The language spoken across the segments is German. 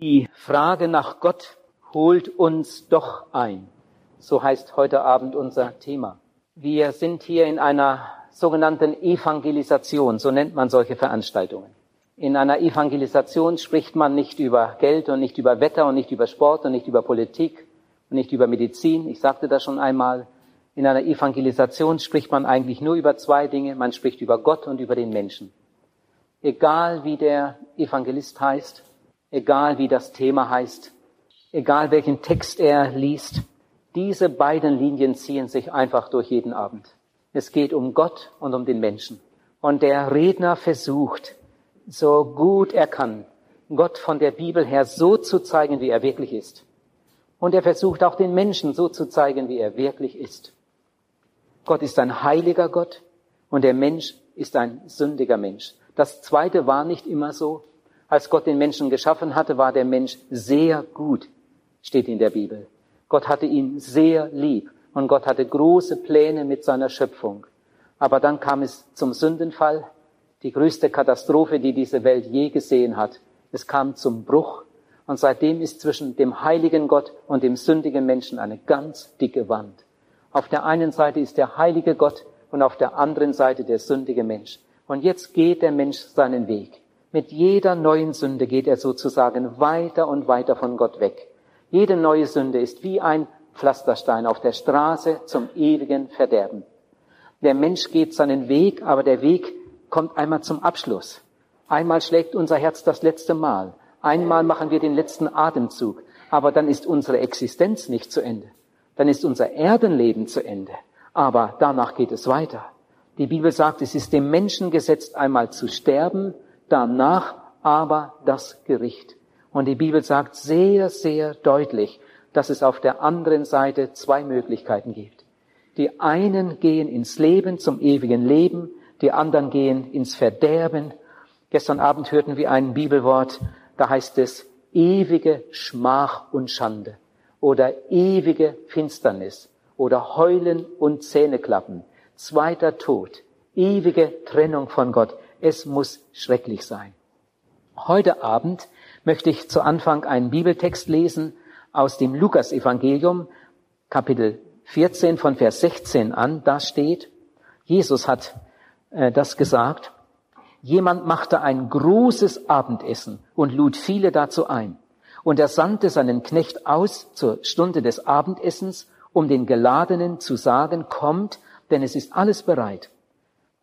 Die Frage nach Gott holt uns doch ein. So heißt heute Abend unser Thema. Wir sind hier in einer sogenannten Evangelisation, so nennt man solche Veranstaltungen. In einer Evangelisation spricht man nicht über Geld und nicht über Wetter und nicht über Sport und nicht über Politik und nicht über Medizin. Ich sagte das schon einmal. In einer Evangelisation spricht man eigentlich nur über zwei Dinge. Man spricht über Gott und über den Menschen. Egal wie der Evangelist heißt, egal wie das Thema heißt, egal welchen Text er liest, diese beiden Linien ziehen sich einfach durch jeden Abend. Es geht um Gott und um den Menschen. Und der Redner versucht, so gut er kann, Gott von der Bibel her so zu zeigen, wie er wirklich ist. Und er versucht auch den Menschen so zu zeigen, wie er wirklich ist. Gott ist ein heiliger Gott und der Mensch ist ein sündiger Mensch. Das zweite war nicht immer so. Als Gott den Menschen geschaffen hatte, war der Mensch sehr gut, steht in der Bibel. Gott hatte ihn sehr lieb und Gott hatte große Pläne mit seiner Schöpfung. Aber dann kam es zum Sündenfall, die größte Katastrophe, die diese Welt je gesehen hat. Es kam zum Bruch und seitdem ist zwischen dem heiligen Gott und dem sündigen Menschen eine ganz dicke Wand. Auf der einen Seite ist der heilige Gott und auf der anderen Seite der sündige Mensch. Und jetzt geht der Mensch seinen Weg. Mit jeder neuen Sünde geht er sozusagen weiter und weiter von Gott weg. Jede neue Sünde ist wie ein Pflasterstein auf der Straße zum ewigen Verderben. Der Mensch geht seinen Weg, aber der Weg kommt einmal zum Abschluss. Einmal schlägt unser Herz das letzte Mal. Einmal machen wir den letzten Atemzug. Aber dann ist unsere Existenz nicht zu Ende. Dann ist unser Erdenleben zu Ende. Aber danach geht es weiter. Die Bibel sagt, es ist dem Menschen gesetzt, einmal zu sterben danach aber das Gericht. Und die Bibel sagt sehr, sehr deutlich, dass es auf der anderen Seite zwei Möglichkeiten gibt. Die einen gehen ins Leben, zum ewigen Leben, die anderen gehen ins Verderben. Gestern Abend hörten wir ein Bibelwort, da heißt es ewige Schmach und Schande oder ewige Finsternis oder Heulen und Zähneklappen, zweiter Tod, ewige Trennung von Gott. Es muss schrecklich sein. Heute Abend möchte ich zu Anfang einen Bibeltext lesen aus dem Lukas-Evangelium, Kapitel 14 von Vers 16 an. Da steht, Jesus hat äh, das gesagt. Jemand machte ein großes Abendessen und lud viele dazu ein. Und er sandte seinen Knecht aus zur Stunde des Abendessens, um den Geladenen zu sagen, kommt, denn es ist alles bereit.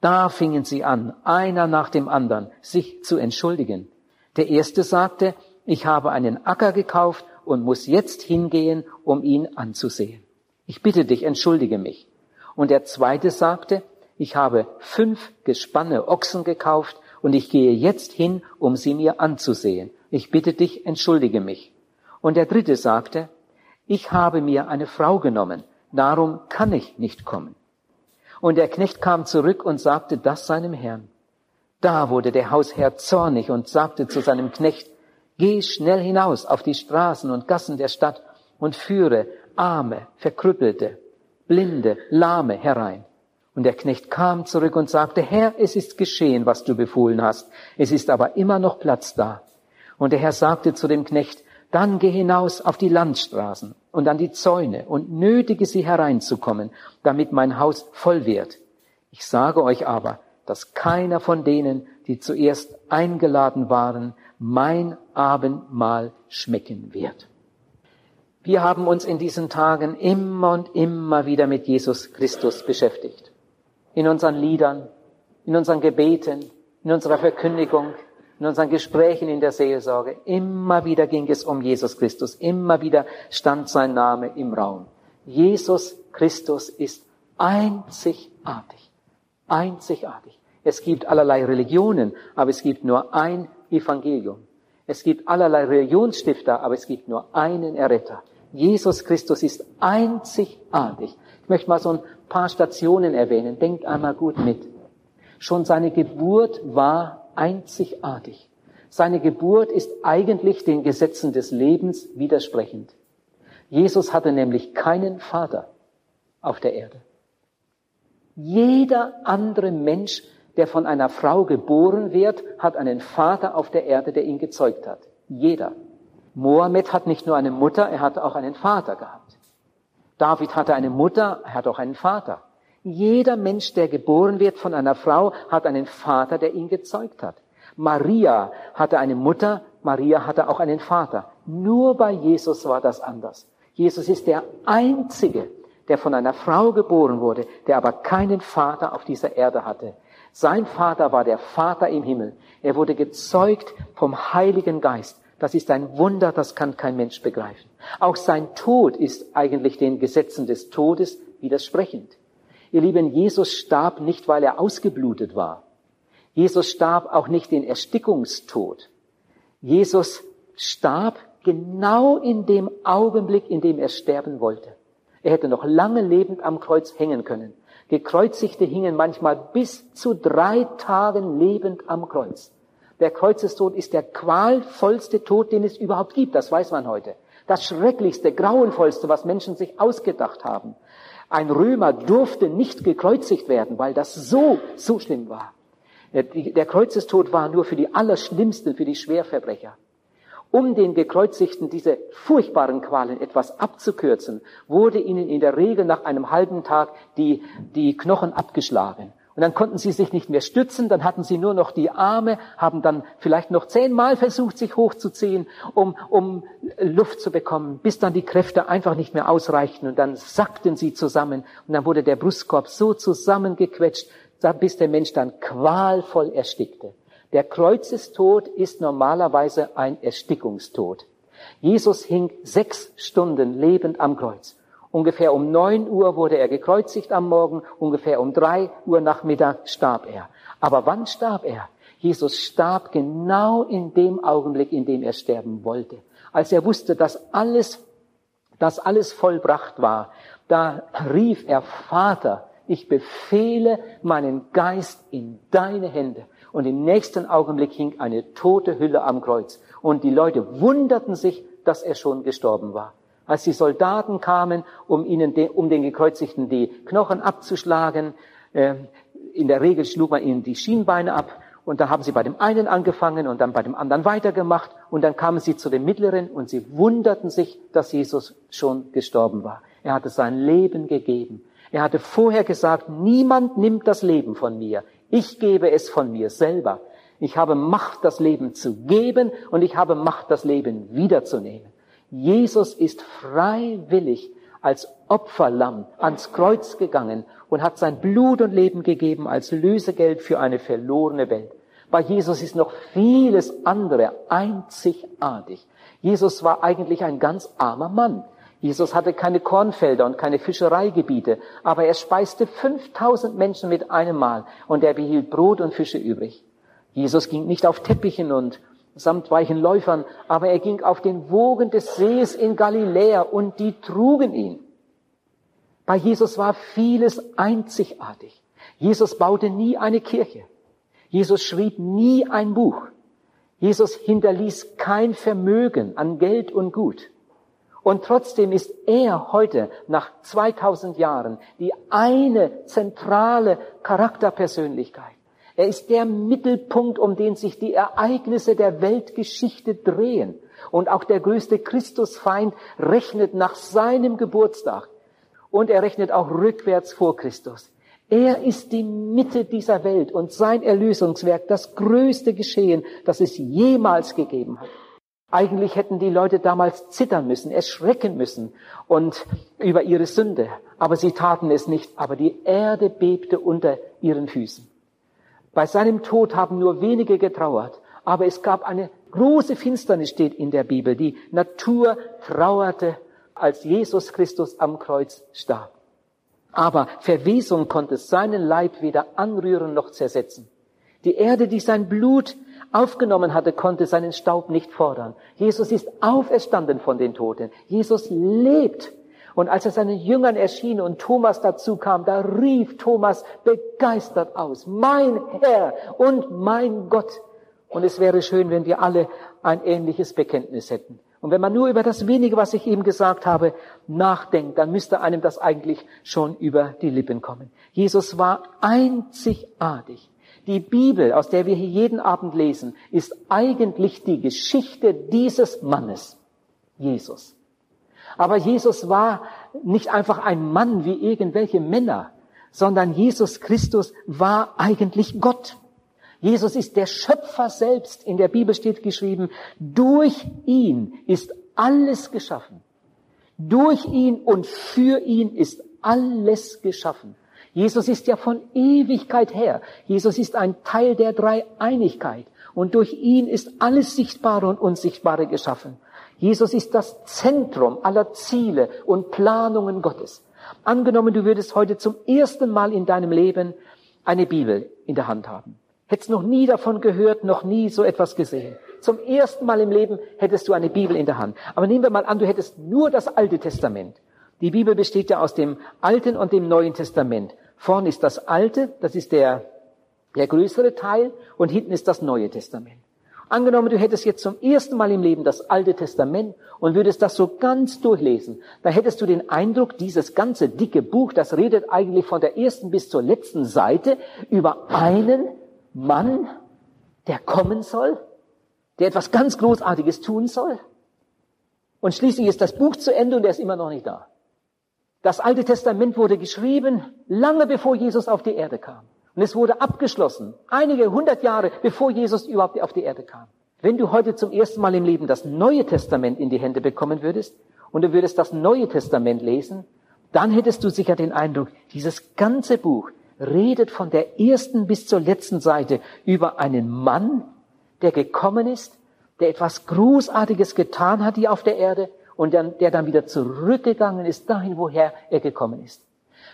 Da fingen sie an, einer nach dem anderen, sich zu entschuldigen. Der erste sagte, ich habe einen Acker gekauft und muss jetzt hingehen, um ihn anzusehen. Ich bitte dich, entschuldige mich. Und der zweite sagte, ich habe fünf Gespanne Ochsen gekauft und ich gehe jetzt hin, um sie mir anzusehen. Ich bitte dich, entschuldige mich. Und der dritte sagte, ich habe mir eine Frau genommen, darum kann ich nicht kommen. Und der Knecht kam zurück und sagte das seinem Herrn. Da wurde der Hausherr zornig und sagte zu seinem Knecht, Geh schnell hinaus auf die Straßen und Gassen der Stadt und führe Arme, Verkrüppelte, Blinde, Lahme herein. Und der Knecht kam zurück und sagte, Herr, es ist geschehen, was du befohlen hast. Es ist aber immer noch Platz da. Und der Herr sagte zu dem Knecht, dann geh hinaus auf die Landstraßen und an die Zäune und nötige sie hereinzukommen, damit mein Haus voll wird. Ich sage euch aber, dass keiner von denen, die zuerst eingeladen waren, mein Abendmahl schmecken wird. Wir haben uns in diesen Tagen immer und immer wieder mit Jesus Christus beschäftigt. In unseren Liedern, in unseren Gebeten, in unserer Verkündigung, in unseren Gesprächen in der Seelsorge, immer wieder ging es um Jesus Christus, immer wieder stand sein Name im Raum. Jesus Christus ist einzigartig, einzigartig. Es gibt allerlei Religionen, aber es gibt nur ein Evangelium. Es gibt allerlei Religionsstifter, aber es gibt nur einen Erretter. Jesus Christus ist einzigartig. Ich möchte mal so ein paar Stationen erwähnen. Denkt einmal gut mit. Schon seine Geburt war einzigartig. Seine Geburt ist eigentlich den Gesetzen des Lebens widersprechend. Jesus hatte nämlich keinen Vater auf der Erde. Jeder andere Mensch, der von einer Frau geboren wird, hat einen Vater auf der Erde, der ihn gezeugt hat. Jeder. Mohammed hat nicht nur eine Mutter, er hat auch einen Vater gehabt. David hatte eine Mutter, er hat auch einen Vater. Jeder Mensch, der geboren wird von einer Frau, hat einen Vater, der ihn gezeugt hat. Maria hatte eine Mutter, Maria hatte auch einen Vater. Nur bei Jesus war das anders. Jesus ist der Einzige, der von einer Frau geboren wurde, der aber keinen Vater auf dieser Erde hatte. Sein Vater war der Vater im Himmel. Er wurde gezeugt vom Heiligen Geist. Das ist ein Wunder, das kann kein Mensch begreifen. Auch sein Tod ist eigentlich den Gesetzen des Todes widersprechend. Ihr Lieben, Jesus starb nicht, weil er ausgeblutet war. Jesus starb auch nicht den Erstickungstod. Jesus starb genau in dem Augenblick, in dem er sterben wollte. Er hätte noch lange lebend am Kreuz hängen können. Gekreuzigte hingen manchmal bis zu drei Tagen lebend am Kreuz. Der Kreuzestod ist der qualvollste Tod, den es überhaupt gibt. Das weiß man heute. Das schrecklichste, grauenvollste, was Menschen sich ausgedacht haben. Ein Römer durfte nicht gekreuzigt werden, weil das so, so schlimm war. Der Kreuzestod war nur für die Allerschlimmsten, für die Schwerverbrecher. Um den Gekreuzigten diese furchtbaren Qualen etwas abzukürzen, wurde ihnen in der Regel nach einem halben Tag die, die Knochen abgeschlagen. Und dann konnten sie sich nicht mehr stützen, dann hatten sie nur noch die Arme, haben dann vielleicht noch zehnmal versucht, sich hochzuziehen, um, um Luft zu bekommen, bis dann die Kräfte einfach nicht mehr ausreichten und dann sackten sie zusammen und dann wurde der Brustkorb so zusammengequetscht, bis der Mensch dann qualvoll erstickte. Der Kreuzestod ist normalerweise ein Erstickungstod. Jesus hing sechs Stunden lebend am Kreuz. Ungefähr um neun Uhr wurde er gekreuzigt am Morgen, ungefähr um drei Uhr Nachmittag starb er. Aber wann starb er? Jesus starb genau in dem Augenblick, in dem er sterben wollte. Als er wusste, dass alles, dass alles vollbracht war, da rief er, Vater, ich befehle meinen Geist in deine Hände. Und im nächsten Augenblick hing eine tote Hülle am Kreuz. Und die Leute wunderten sich, dass er schon gestorben war. Als die Soldaten kamen, um ihnen, de, um den Gekreuzigten die Knochen abzuschlagen, äh, in der Regel schlug man ihnen die Schienbeine ab und da haben sie bei dem einen angefangen und dann bei dem anderen weitergemacht und dann kamen sie zu dem mittleren und sie wunderten sich, dass Jesus schon gestorben war. Er hatte sein Leben gegeben. Er hatte vorher gesagt, niemand nimmt das Leben von mir. Ich gebe es von mir selber. Ich habe Macht, das Leben zu geben und ich habe Macht, das Leben wiederzunehmen. Jesus ist freiwillig als Opferlamm ans Kreuz gegangen und hat sein Blut und Leben gegeben als Lösegeld für eine verlorene Welt. Bei Jesus ist noch vieles andere einzigartig. Jesus war eigentlich ein ganz armer Mann. Jesus hatte keine Kornfelder und keine Fischereigebiete, aber er speiste 5000 Menschen mit einem Mal und er behielt Brot und Fische übrig. Jesus ging nicht auf Teppichen und samt weichen Läufern, aber er ging auf den Wogen des Sees in Galiläa und die trugen ihn. Bei Jesus war vieles einzigartig. Jesus baute nie eine Kirche. Jesus schrieb nie ein Buch. Jesus hinterließ kein Vermögen an Geld und Gut. Und trotzdem ist er heute, nach 2000 Jahren, die eine zentrale Charakterpersönlichkeit. Er ist der Mittelpunkt, um den sich die Ereignisse der Weltgeschichte drehen. Und auch der größte Christusfeind rechnet nach seinem Geburtstag. Und er rechnet auch rückwärts vor Christus. Er ist die Mitte dieser Welt und sein Erlösungswerk das größte Geschehen, das es jemals gegeben hat. Eigentlich hätten die Leute damals zittern müssen, erschrecken müssen und über ihre Sünde. Aber sie taten es nicht. Aber die Erde bebte unter ihren Füßen. Bei seinem Tod haben nur wenige getrauert, aber es gab eine große Finsternis, steht in der Bibel. Die Natur trauerte, als Jesus Christus am Kreuz starb. Aber Verwesung konnte seinen Leib weder anrühren noch zersetzen. Die Erde, die sein Blut aufgenommen hatte, konnte seinen Staub nicht fordern. Jesus ist auferstanden von den Toten. Jesus lebt. Und als er seinen Jüngern erschien und Thomas dazu kam, da rief Thomas begeistert aus, mein Herr und mein Gott. Und es wäre schön, wenn wir alle ein ähnliches Bekenntnis hätten. Und wenn man nur über das wenige, was ich eben gesagt habe, nachdenkt, dann müsste einem das eigentlich schon über die Lippen kommen. Jesus war einzigartig. Die Bibel, aus der wir hier jeden Abend lesen, ist eigentlich die Geschichte dieses Mannes. Jesus. Aber Jesus war nicht einfach ein Mann wie irgendwelche Männer, sondern Jesus Christus war eigentlich Gott. Jesus ist der Schöpfer selbst. In der Bibel steht geschrieben, durch ihn ist alles geschaffen. Durch ihn und für ihn ist alles geschaffen. Jesus ist ja von Ewigkeit her. Jesus ist ein Teil der Dreieinigkeit. Und durch ihn ist alles Sichtbare und Unsichtbare geschaffen. Jesus ist das Zentrum aller Ziele und Planungen Gottes. Angenommen, du würdest heute zum ersten Mal in deinem Leben eine Bibel in der Hand haben. Hättest noch nie davon gehört, noch nie so etwas gesehen. Zum ersten Mal im Leben hättest du eine Bibel in der Hand. Aber nehmen wir mal an, du hättest nur das Alte Testament. Die Bibel besteht ja aus dem Alten und dem Neuen Testament. Vorne ist das Alte, das ist der, der größere Teil, und hinten ist das Neue Testament. Angenommen, du hättest jetzt zum ersten Mal im Leben das Alte Testament und würdest das so ganz durchlesen, dann hättest du den Eindruck, dieses ganze dicke Buch, das redet eigentlich von der ersten bis zur letzten Seite über einen Mann, der kommen soll, der etwas ganz Großartiges tun soll. Und schließlich ist das Buch zu Ende und er ist immer noch nicht da. Das Alte Testament wurde geschrieben, lange bevor Jesus auf die Erde kam. Und es wurde abgeschlossen, einige hundert Jahre bevor Jesus überhaupt auf die Erde kam. Wenn du heute zum ersten Mal im Leben das Neue Testament in die Hände bekommen würdest und du würdest das Neue Testament lesen, dann hättest du sicher den Eindruck, dieses ganze Buch redet von der ersten bis zur letzten Seite über einen Mann, der gekommen ist, der etwas Großartiges getan hat hier auf der Erde und der dann wieder zurückgegangen ist dahin, woher er gekommen ist.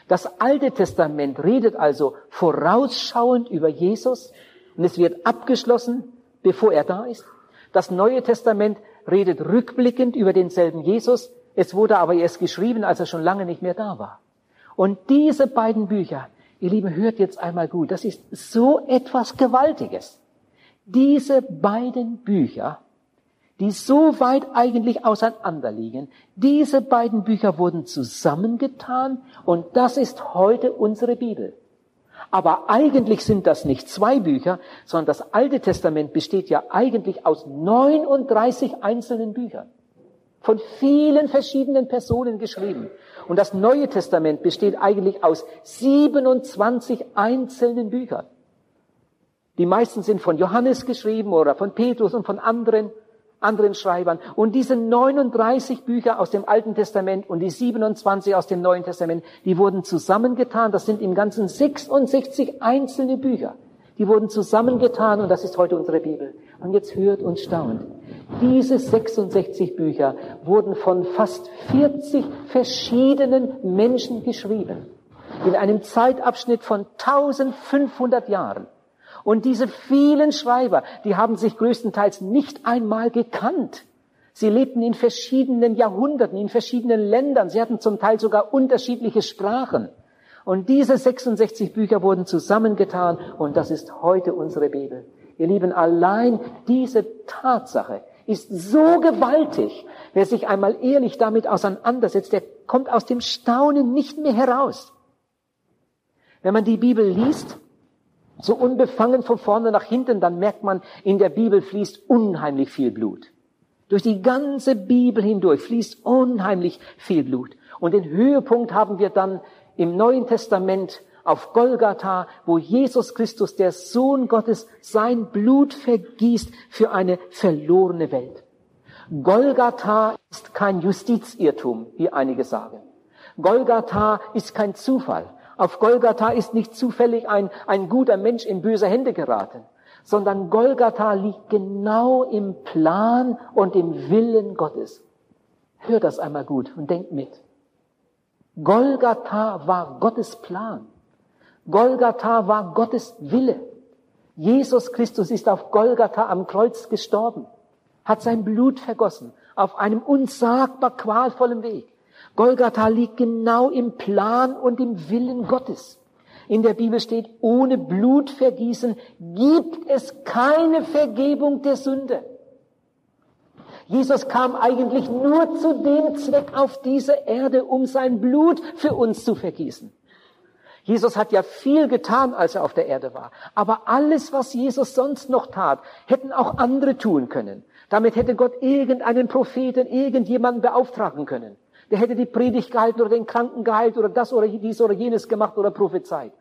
Das Alte Testament redet also vorausschauend über Jesus und es wird abgeschlossen, bevor er da ist. Das Neue Testament redet rückblickend über denselben Jesus. Es wurde aber erst geschrieben, als er schon lange nicht mehr da war. Und diese beiden Bücher, ihr Lieben, hört jetzt einmal gut, das ist so etwas Gewaltiges. Diese beiden Bücher, die so weit eigentlich auseinander liegen, diese beiden Bücher wurden zusammengetan und das ist heute unsere Bibel. Aber eigentlich sind das nicht zwei Bücher, sondern das Alte Testament besteht ja eigentlich aus 39 einzelnen Büchern. Von vielen verschiedenen Personen geschrieben. Und das Neue Testament besteht eigentlich aus 27 einzelnen Büchern. Die meisten sind von Johannes geschrieben oder von Petrus und von anderen, anderen Schreibern. Und diese 39 Bücher aus dem Alten Testament und die 27 aus dem Neuen Testament, die wurden zusammengetan. Das sind im Ganzen 66 einzelne Bücher. Die wurden zusammengetan und das ist heute unsere Bibel. Und jetzt hört und staunt. Diese 66 Bücher wurden von fast 40 verschiedenen Menschen geschrieben. In einem Zeitabschnitt von 1500 Jahren. Und diese vielen Schreiber, die haben sich größtenteils nicht einmal gekannt. Sie lebten in verschiedenen Jahrhunderten, in verschiedenen Ländern. Sie hatten zum Teil sogar unterschiedliche Sprachen. Und diese 66 Bücher wurden zusammengetan und das ist heute unsere Bibel. Ihr Lieben, allein diese Tatsache ist so gewaltig. Wer sich einmal ehrlich damit auseinandersetzt, der kommt aus dem Staunen nicht mehr heraus. Wenn man die Bibel liest, so unbefangen von vorne nach hinten, dann merkt man, in der Bibel fließt unheimlich viel Blut. Durch die ganze Bibel hindurch fließt unheimlich viel Blut. Und den Höhepunkt haben wir dann im Neuen Testament auf Golgatha, wo Jesus Christus, der Sohn Gottes, sein Blut vergießt für eine verlorene Welt. Golgatha ist kein Justizirrtum, wie einige sagen. Golgatha ist kein Zufall. Auf Golgatha ist nicht zufällig ein, ein guter Mensch in böse Hände geraten, sondern Golgatha liegt genau im Plan und im Willen Gottes. Hör das einmal gut und denk mit. Golgatha war Gottes Plan. Golgatha war Gottes Wille. Jesus Christus ist auf Golgatha am Kreuz gestorben, hat sein Blut vergossen, auf einem unsagbar qualvollen Weg. Golgatha liegt genau im Plan und im Willen Gottes. In der Bibel steht, ohne Blutvergießen gibt es keine Vergebung der Sünde. Jesus kam eigentlich nur zu dem Zweck auf diese Erde, um sein Blut für uns zu vergießen. Jesus hat ja viel getan, als er auf der Erde war. Aber alles, was Jesus sonst noch tat, hätten auch andere tun können. Damit hätte Gott irgendeinen Propheten, irgendjemanden beauftragen können. Der hätte die Predigt gehalten oder den Kranken geheilt oder das oder dies oder jenes gemacht oder prophezeit.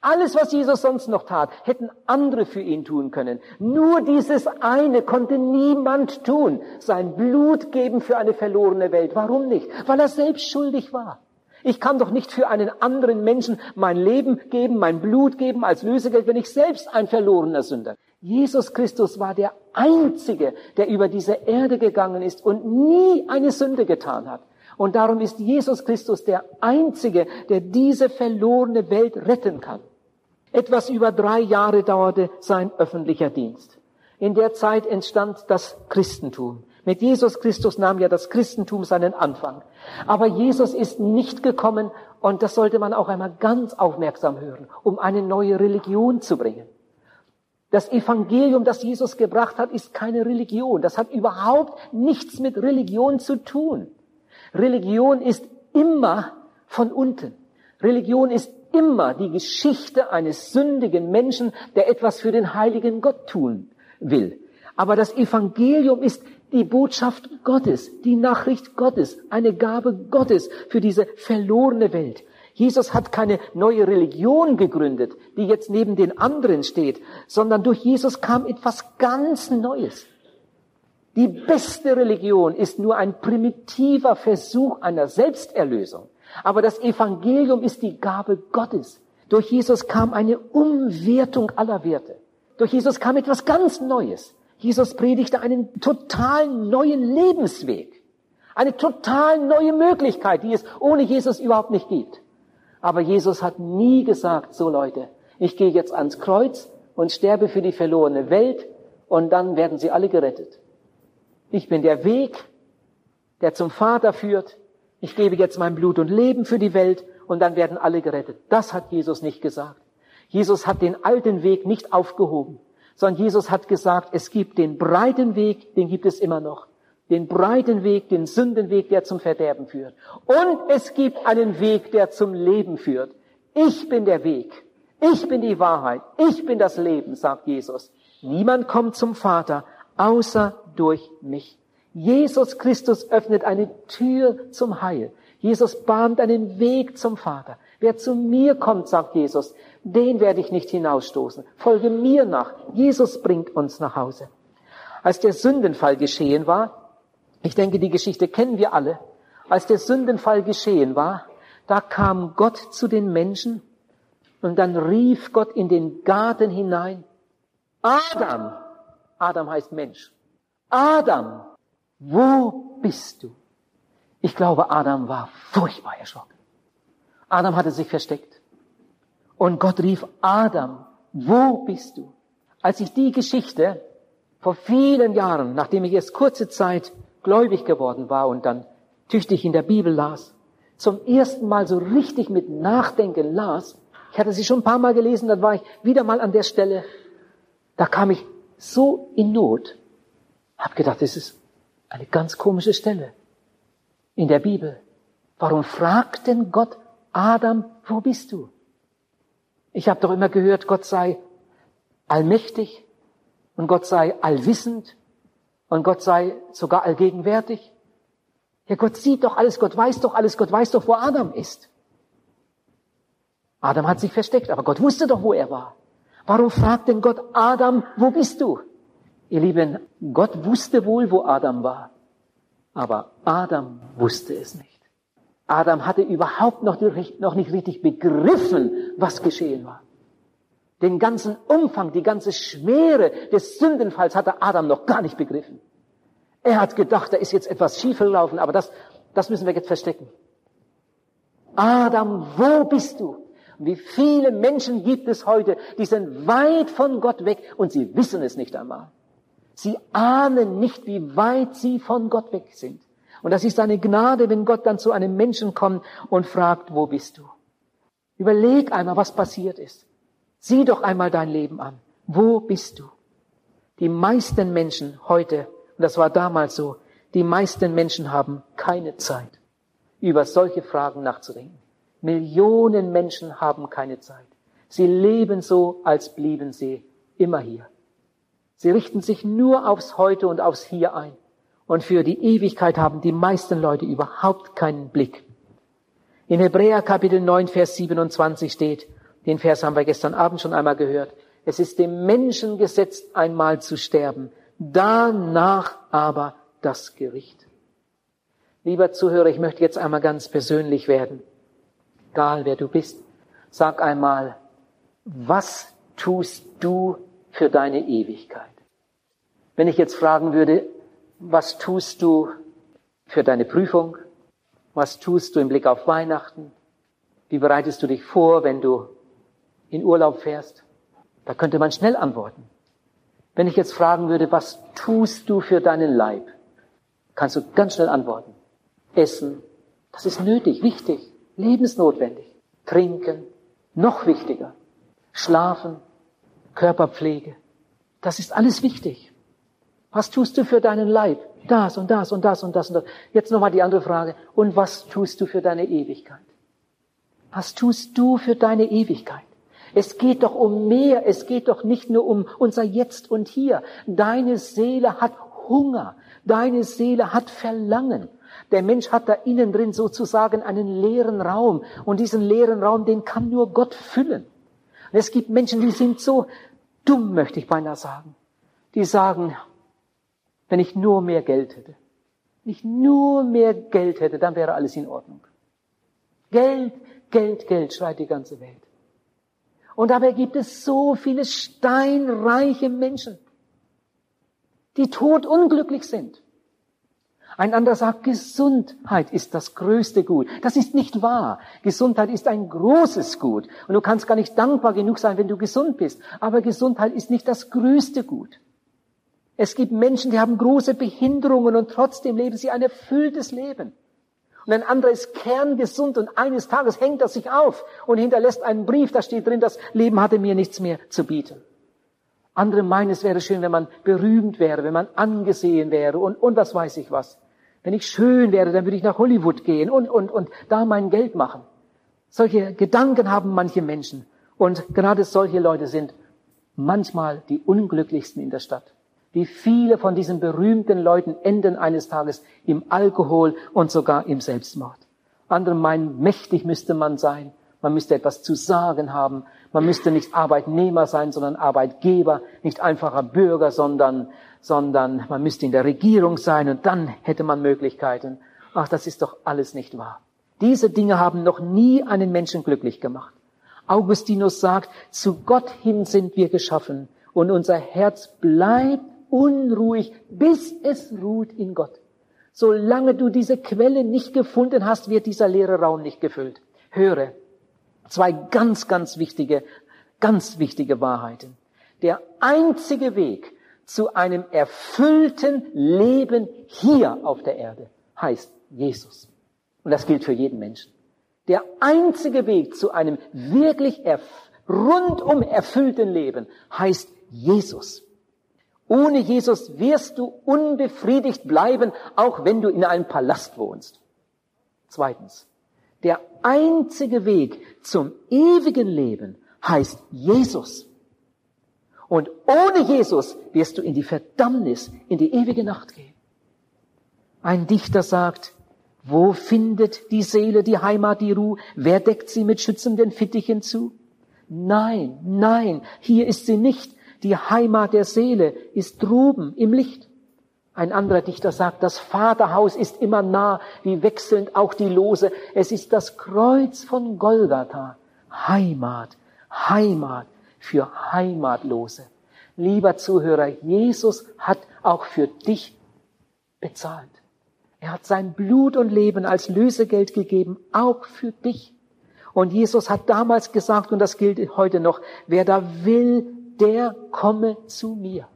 Alles, was Jesus sonst noch tat, hätten andere für ihn tun können. Nur dieses eine konnte niemand tun. Sein Blut geben für eine verlorene Welt. Warum nicht? Weil er selbst schuldig war. Ich kann doch nicht für einen anderen Menschen mein Leben geben, mein Blut geben als Lösegeld, wenn ich selbst ein verlorener Sünder. Jesus Christus war der Einzige, der über diese Erde gegangen ist und nie eine Sünde getan hat. Und darum ist Jesus Christus der Einzige, der diese verlorene Welt retten kann. Etwas über drei Jahre dauerte sein öffentlicher Dienst. In der Zeit entstand das Christentum. Mit Jesus Christus nahm ja das Christentum seinen Anfang. Aber Jesus ist nicht gekommen, und das sollte man auch einmal ganz aufmerksam hören, um eine neue Religion zu bringen. Das Evangelium, das Jesus gebracht hat, ist keine Religion. Das hat überhaupt nichts mit Religion zu tun. Religion ist immer von unten. Religion ist immer die Geschichte eines sündigen Menschen, der etwas für den heiligen Gott tun will. Aber das Evangelium ist die Botschaft Gottes, die Nachricht Gottes, eine Gabe Gottes für diese verlorene Welt. Jesus hat keine neue Religion gegründet, die jetzt neben den anderen steht, sondern durch Jesus kam etwas ganz Neues. Die beste Religion ist nur ein primitiver Versuch einer Selbsterlösung. Aber das Evangelium ist die Gabe Gottes. Durch Jesus kam eine Umwertung aller Werte. Durch Jesus kam etwas ganz Neues. Jesus predigte einen total neuen Lebensweg. Eine total neue Möglichkeit, die es ohne Jesus überhaupt nicht gibt. Aber Jesus hat nie gesagt, so Leute, ich gehe jetzt ans Kreuz und sterbe für die verlorene Welt und dann werden sie alle gerettet. Ich bin der Weg, der zum Vater führt. Ich gebe jetzt mein Blut und Leben für die Welt und dann werden alle gerettet. Das hat Jesus nicht gesagt. Jesus hat den alten Weg nicht aufgehoben, sondern Jesus hat gesagt, es gibt den breiten Weg, den gibt es immer noch. Den breiten Weg, den Sündenweg, der zum Verderben führt. Und es gibt einen Weg, der zum Leben führt. Ich bin der Weg. Ich bin die Wahrheit. Ich bin das Leben, sagt Jesus. Niemand kommt zum Vater, außer durch mich. Jesus Christus öffnet eine Tür zum Heil. Jesus bahnt einen Weg zum Vater. Wer zu mir kommt, sagt Jesus, den werde ich nicht hinausstoßen. Folge mir nach. Jesus bringt uns nach Hause. Als der Sündenfall geschehen war, ich denke, die Geschichte kennen wir alle, als der Sündenfall geschehen war, da kam Gott zu den Menschen und dann rief Gott in den Garten hinein, Adam, Adam heißt Mensch, Adam, wo bist du? Ich glaube, Adam war furchtbar erschrocken. Adam hatte sich versteckt. Und Gott rief, Adam, wo bist du? Als ich die Geschichte vor vielen Jahren, nachdem ich erst kurze Zeit gläubig geworden war und dann tüchtig in der Bibel las, zum ersten Mal so richtig mit Nachdenken las, ich hatte sie schon ein paar Mal gelesen, dann war ich wieder mal an der Stelle, da kam ich so in Not, hab gedacht, das ist eine ganz komische Stelle in der Bibel. Warum fragt denn Gott Adam, wo bist du? Ich habe doch immer gehört, Gott sei allmächtig und Gott sei allwissend und Gott sei sogar allgegenwärtig. Ja, Gott sieht doch alles, Gott weiß doch alles, Gott weiß doch, wo Adam ist. Adam hat sich versteckt, aber Gott wusste doch, wo er war. Warum fragt denn Gott Adam, wo bist du? Ihr Lieben, Gott wusste wohl, wo Adam war, aber Adam wusste es nicht. Adam hatte überhaupt noch nicht richtig begriffen, was geschehen war. Den ganzen Umfang, die ganze Schwere des Sündenfalls hatte Adam noch gar nicht begriffen. Er hat gedacht, da ist jetzt etwas schiefgelaufen, aber das, das müssen wir jetzt verstecken. Adam, wo bist du? Wie viele Menschen gibt es heute, die sind weit von Gott weg und sie wissen es nicht einmal. Sie ahnen nicht, wie weit sie von Gott weg sind. Und das ist eine Gnade, wenn Gott dann zu einem Menschen kommt und fragt, wo bist du? Überleg einmal, was passiert ist. Sieh doch einmal dein Leben an. Wo bist du? Die meisten Menschen heute, und das war damals so, die meisten Menschen haben keine Zeit, über solche Fragen nachzudenken. Millionen Menschen haben keine Zeit. Sie leben so, als blieben sie immer hier. Sie richten sich nur aufs Heute und aufs Hier ein. Und für die Ewigkeit haben die meisten Leute überhaupt keinen Blick. In Hebräer Kapitel 9, Vers 27 steht, den Vers haben wir gestern Abend schon einmal gehört, es ist dem Menschen gesetzt, einmal zu sterben, danach aber das Gericht. Lieber Zuhörer, ich möchte jetzt einmal ganz persönlich werden. Egal wer du bist, sag einmal, was tust du für deine Ewigkeit? Wenn ich jetzt fragen würde, was tust du für deine Prüfung? Was tust du im Blick auf Weihnachten? Wie bereitest du dich vor, wenn du in Urlaub fährst? Da könnte man schnell antworten. Wenn ich jetzt fragen würde, was tust du für deinen Leib? Kannst du ganz schnell antworten. Essen, das ist nötig, wichtig, lebensnotwendig. Trinken, noch wichtiger. Schlafen, Körperpflege, das ist alles wichtig. Was tust du für deinen Leib? Das und das und das und das und das. Jetzt nochmal die andere Frage. Und was tust du für deine Ewigkeit? Was tust du für deine Ewigkeit? Es geht doch um mehr. Es geht doch nicht nur um unser Jetzt und Hier. Deine Seele hat Hunger. Deine Seele hat Verlangen. Der Mensch hat da innen drin sozusagen einen leeren Raum. Und diesen leeren Raum, den kann nur Gott füllen. Und es gibt Menschen, die sind so dumm, möchte ich beinahe sagen. Die sagen, wenn ich nur mehr Geld hätte, wenn ich nur mehr Geld hätte, dann wäre alles in Ordnung. Geld, Geld, Geld, schreit die ganze Welt. Und dabei gibt es so viele steinreiche Menschen, die totunglücklich sind. Ein anderer sagt, Gesundheit ist das größte Gut. Das ist nicht wahr. Gesundheit ist ein großes Gut. Und du kannst gar nicht dankbar genug sein, wenn du gesund bist. Aber Gesundheit ist nicht das größte Gut. Es gibt Menschen, die haben große Behinderungen und trotzdem leben sie ein erfülltes Leben. Und ein anderer ist kerngesund und eines Tages hängt er sich auf und hinterlässt einen Brief, da steht drin, das Leben hatte mir nichts mehr zu bieten. Andere meinen, es wäre schön, wenn man berühmt wäre, wenn man angesehen wäre und, und was weiß ich was. Wenn ich schön wäre, dann würde ich nach Hollywood gehen und, und, und da mein Geld machen. Solche Gedanken haben manche Menschen. Und gerade solche Leute sind manchmal die unglücklichsten in der Stadt. Wie viele von diesen berühmten Leuten enden eines Tages im Alkohol und sogar im Selbstmord. Andere meinen, mächtig müsste man sein. Man müsste etwas zu sagen haben. Man müsste nicht Arbeitnehmer sein, sondern Arbeitgeber, nicht einfacher Bürger, sondern, sondern man müsste in der Regierung sein und dann hätte man Möglichkeiten. Ach, das ist doch alles nicht wahr. Diese Dinge haben noch nie einen Menschen glücklich gemacht. Augustinus sagt, zu Gott hin sind wir geschaffen und unser Herz bleibt unruhig, bis es ruht in Gott. Solange du diese Quelle nicht gefunden hast, wird dieser leere Raum nicht gefüllt. Höre, zwei ganz, ganz wichtige, ganz wichtige Wahrheiten. Der einzige Weg zu einem erfüllten Leben hier auf der Erde heißt Jesus. Und das gilt für jeden Menschen. Der einzige Weg zu einem wirklich rundum erfüllten Leben heißt Jesus. Ohne Jesus wirst du unbefriedigt bleiben, auch wenn du in einem Palast wohnst. Zweitens, der einzige Weg zum ewigen Leben heißt Jesus. Und ohne Jesus wirst du in die Verdammnis, in die ewige Nacht gehen. Ein Dichter sagt, wo findet die Seele die Heimat, die Ruhe? Wer deckt sie mit schützenden Fittichen zu? Nein, nein, hier ist sie nicht. Die Heimat der Seele ist droben im Licht. Ein anderer Dichter sagt, das Vaterhaus ist immer nah, wie wechselnd auch die Lose. Es ist das Kreuz von Golgatha. Heimat, Heimat für Heimatlose. Lieber Zuhörer, Jesus hat auch für dich bezahlt. Er hat sein Blut und Leben als Lösegeld gegeben, auch für dich. Und Jesus hat damals gesagt, und das gilt heute noch, wer da will, der komme zu mir.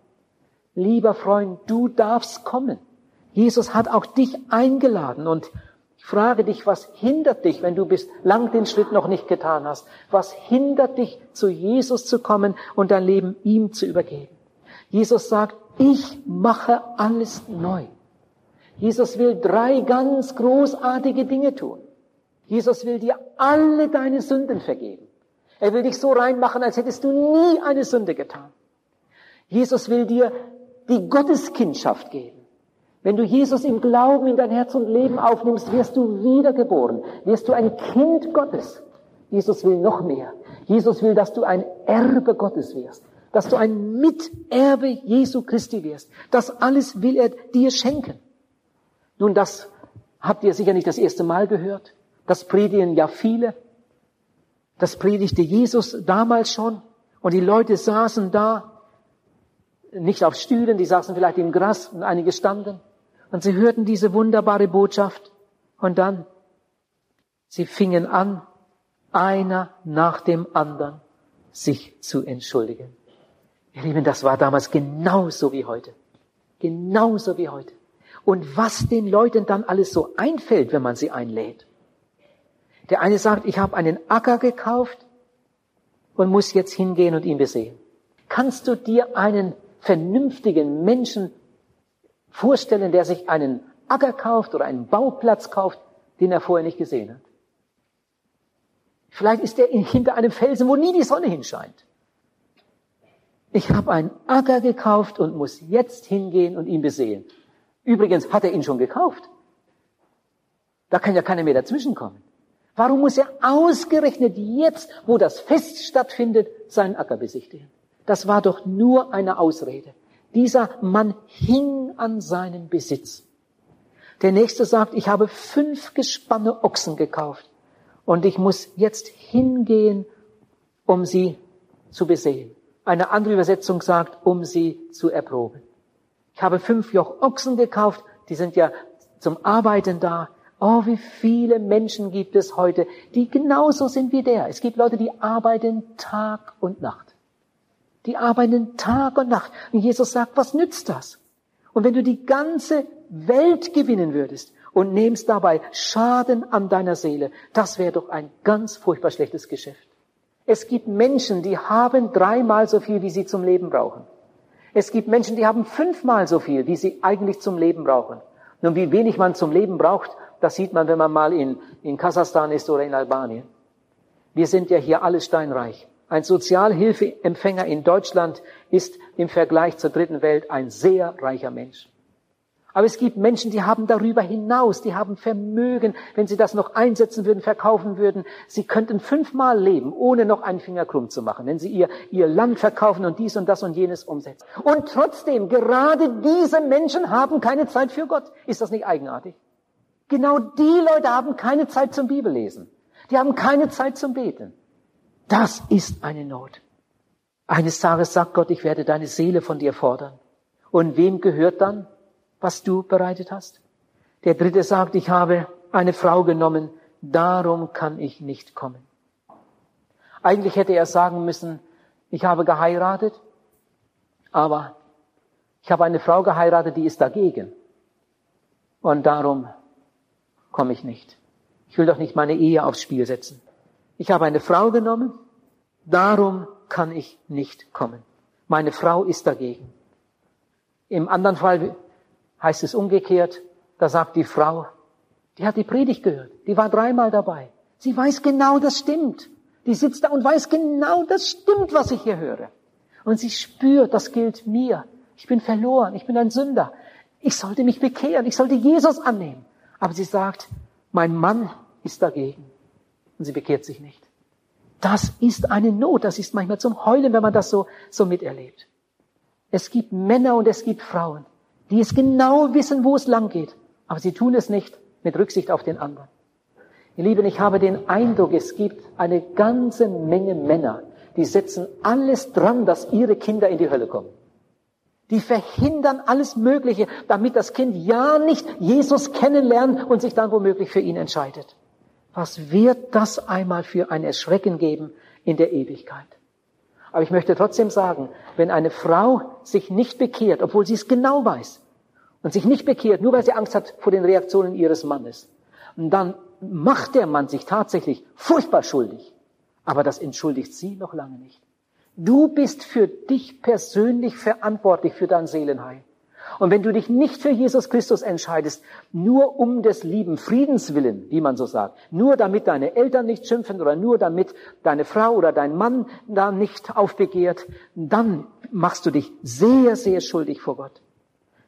Lieber Freund, du darfst kommen. Jesus hat auch dich eingeladen und ich frage dich, was hindert dich, wenn du bislang den Schritt noch nicht getan hast? Was hindert dich, zu Jesus zu kommen und dein Leben ihm zu übergeben? Jesus sagt, ich mache alles neu. Jesus will drei ganz großartige Dinge tun. Jesus will dir alle deine Sünden vergeben. Er will dich so reinmachen, als hättest du nie eine Sünde getan. Jesus will dir die Gotteskindschaft geben. Wenn du Jesus im Glauben in dein Herz und Leben aufnimmst, wirst du wiedergeboren, wirst du ein Kind Gottes. Jesus will noch mehr. Jesus will, dass du ein Erbe Gottes wirst, dass du ein Miterbe Jesu Christi wirst. Das alles will er dir schenken. Nun, das habt ihr sicher nicht das erste Mal gehört. Das predigen ja viele. Das predigte Jesus damals schon. Und die Leute saßen da, nicht auf Stühlen, die saßen vielleicht im Gras und einige standen. Und sie hörten diese wunderbare Botschaft. Und dann, sie fingen an, einer nach dem anderen sich zu entschuldigen. Ihr Lieben, das war damals genauso wie heute. Genauso wie heute. Und was den Leuten dann alles so einfällt, wenn man sie einlädt. Der eine sagt, ich habe einen Acker gekauft und muss jetzt hingehen und ihn besehen. Kannst du dir einen vernünftigen Menschen vorstellen, der sich einen Acker kauft oder einen Bauplatz kauft, den er vorher nicht gesehen hat. Vielleicht ist er hinter einem Felsen, wo nie die Sonne hinscheint. Ich habe einen Acker gekauft und muss jetzt hingehen und ihn besehen. Übrigens hat er ihn schon gekauft. Da kann ja keiner mehr dazwischenkommen. Warum muss er ausgerechnet jetzt, wo das Fest stattfindet, seinen Acker besichtigen? Das war doch nur eine Ausrede. Dieser Mann hing an seinem Besitz. Der nächste sagt, ich habe fünf Gespanne Ochsen gekauft und ich muss jetzt hingehen, um sie zu besehen. Eine andere Übersetzung sagt, um sie zu erproben. Ich habe fünf Joch Ochsen gekauft, die sind ja zum Arbeiten da. Oh, wie viele Menschen gibt es heute, die genauso sind wie der. Es gibt Leute, die arbeiten Tag und Nacht. Die arbeiten Tag und Nacht. Und Jesus sagt, was nützt das? Und wenn du die ganze Welt gewinnen würdest und nimmst dabei Schaden an deiner Seele, das wäre doch ein ganz furchtbar schlechtes Geschäft. Es gibt Menschen, die haben dreimal so viel, wie sie zum Leben brauchen. Es gibt Menschen, die haben fünfmal so viel, wie sie eigentlich zum Leben brauchen. Nun, wie wenig man zum Leben braucht, das sieht man, wenn man mal in, in Kasachstan ist oder in Albanien. Wir sind ja hier alle steinreich. Ein Sozialhilfeempfänger in Deutschland ist im Vergleich zur dritten Welt ein sehr reicher Mensch. Aber es gibt Menschen, die haben darüber hinaus, die haben Vermögen, wenn sie das noch einsetzen würden, verkaufen würden. Sie könnten fünfmal leben, ohne noch einen Finger krumm zu machen, wenn sie ihr, ihr Land verkaufen und dies und das und jenes umsetzen. Und trotzdem, gerade diese Menschen haben keine Zeit für Gott. Ist das nicht eigenartig? Genau die Leute haben keine Zeit zum Bibellesen. Die haben keine Zeit zum Beten. Das ist eine Not. Eines Tages sagt Gott, ich werde deine Seele von dir fordern. Und wem gehört dann, was du bereitet hast? Der dritte sagt, ich habe eine Frau genommen, darum kann ich nicht kommen. Eigentlich hätte er sagen müssen, ich habe geheiratet, aber ich habe eine Frau geheiratet, die ist dagegen. Und darum komme ich nicht. Ich will doch nicht meine Ehe aufs Spiel setzen. Ich habe eine Frau genommen, darum kann ich nicht kommen. Meine Frau ist dagegen. Im anderen Fall heißt es umgekehrt, da sagt die Frau, die hat die Predigt gehört, die war dreimal dabei. Sie weiß genau, das stimmt. Die sitzt da und weiß genau, das stimmt, was ich hier höre. Und sie spürt, das gilt mir. Ich bin verloren, ich bin ein Sünder. Ich sollte mich bekehren, ich sollte Jesus annehmen. Aber sie sagt, mein Mann ist dagegen und sie bekehrt sich nicht. Das ist eine Not, das ist manchmal zum Heulen, wenn man das so, so miterlebt. Es gibt Männer und es gibt Frauen, die es genau wissen, wo es lang geht, aber sie tun es nicht mit Rücksicht auf den anderen. Ihr Lieben, ich habe den Eindruck, es gibt eine ganze Menge Männer, die setzen alles dran, dass ihre Kinder in die Hölle kommen. Die verhindern alles Mögliche, damit das Kind ja nicht Jesus kennenlernt und sich dann womöglich für ihn entscheidet. Was wird das einmal für ein Erschrecken geben in der Ewigkeit? Aber ich möchte trotzdem sagen, wenn eine Frau sich nicht bekehrt, obwohl sie es genau weiß, und sich nicht bekehrt, nur weil sie Angst hat vor den Reaktionen ihres Mannes, dann macht der Mann sich tatsächlich furchtbar schuldig. Aber das entschuldigt sie noch lange nicht. Du bist für dich persönlich verantwortlich für dein Seelenheil. Und wenn du dich nicht für Jesus Christus entscheidest, nur um des lieben Friedens willen, wie man so sagt, nur damit deine Eltern nicht schimpfen oder nur damit deine Frau oder dein Mann da nicht aufbegehrt, dann machst du dich sehr, sehr schuldig vor Gott.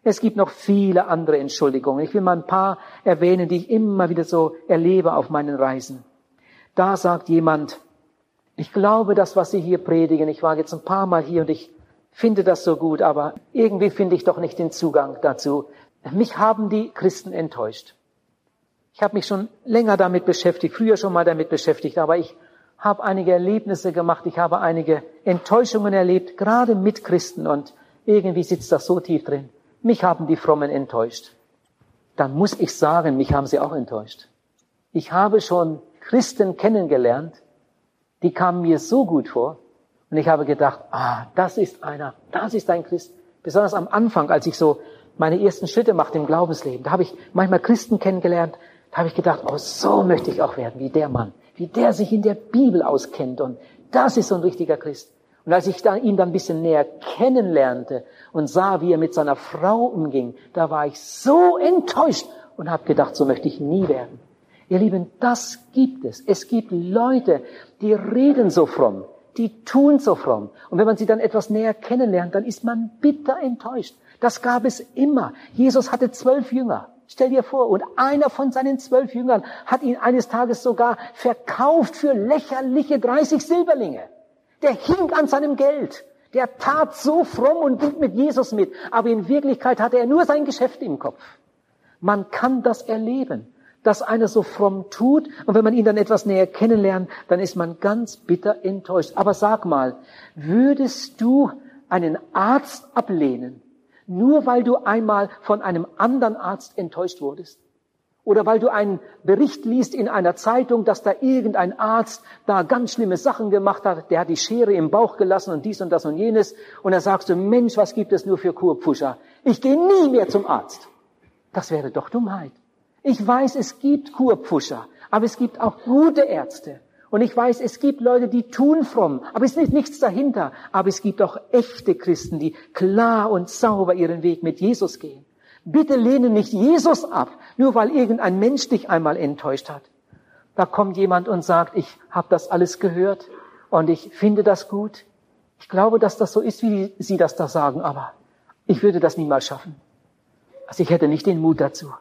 Es gibt noch viele andere Entschuldigungen. Ich will mal ein paar erwähnen, die ich immer wieder so erlebe auf meinen Reisen. Da sagt jemand, ich glaube, das, was Sie hier predigen, ich war jetzt ein paar Mal hier und ich finde das so gut, aber irgendwie finde ich doch nicht den Zugang dazu. Mich haben die Christen enttäuscht. Ich habe mich schon länger damit beschäftigt, früher schon mal damit beschäftigt, aber ich habe einige Erlebnisse gemacht, ich habe einige Enttäuschungen erlebt, gerade mit Christen und irgendwie sitzt das so tief drin. Mich haben die Frommen enttäuscht. Dann muss ich sagen, mich haben sie auch enttäuscht. Ich habe schon Christen kennengelernt, die kamen mir so gut vor, und ich habe gedacht, ah, das ist einer, das ist ein Christ. Besonders am Anfang, als ich so meine ersten Schritte machte im Glaubensleben, da habe ich manchmal Christen kennengelernt, da habe ich gedacht, oh, so möchte ich auch werden, wie der Mann, wie der sich in der Bibel auskennt. Und das ist so ein richtiger Christ. Und als ich dann, ihn dann ein bisschen näher kennenlernte und sah, wie er mit seiner Frau umging, da war ich so enttäuscht und habe gedacht, so möchte ich nie werden. Ihr Lieben, das gibt es. Es gibt Leute, die reden so fromm, die tun so fromm. Und wenn man sie dann etwas näher kennenlernt, dann ist man bitter enttäuscht. Das gab es immer. Jesus hatte zwölf Jünger. Stell dir vor, und einer von seinen zwölf Jüngern hat ihn eines Tages sogar verkauft für lächerliche 30 Silberlinge. Der hing an seinem Geld. Der tat so fromm und ging mit Jesus mit. Aber in Wirklichkeit hatte er nur sein Geschäft im Kopf. Man kann das erleben dass einer so fromm tut und wenn man ihn dann etwas näher kennenlernt, dann ist man ganz bitter enttäuscht. Aber sag mal, würdest du einen Arzt ablehnen, nur weil du einmal von einem anderen Arzt enttäuscht wurdest? Oder weil du einen Bericht liest in einer Zeitung, dass da irgendein Arzt da ganz schlimme Sachen gemacht hat, der hat die Schere im Bauch gelassen und dies und das und jenes. Und da sagst du, Mensch, was gibt es nur für Kurpfuscher? Ich gehe nie mehr zum Arzt. Das wäre doch Dummheit. Ich weiß, es gibt Kurpfuscher, aber es gibt auch gute Ärzte. Und ich weiß, es gibt Leute, die tun fromm, aber es ist nichts dahinter. Aber es gibt auch echte Christen, die klar und sauber ihren Weg mit Jesus gehen. Bitte lehne nicht Jesus ab, nur weil irgendein Mensch dich einmal enttäuscht hat. Da kommt jemand und sagt, ich habe das alles gehört und ich finde das gut. Ich glaube, dass das so ist, wie Sie das da sagen, aber ich würde das niemals schaffen. Also ich hätte nicht den Mut dazu.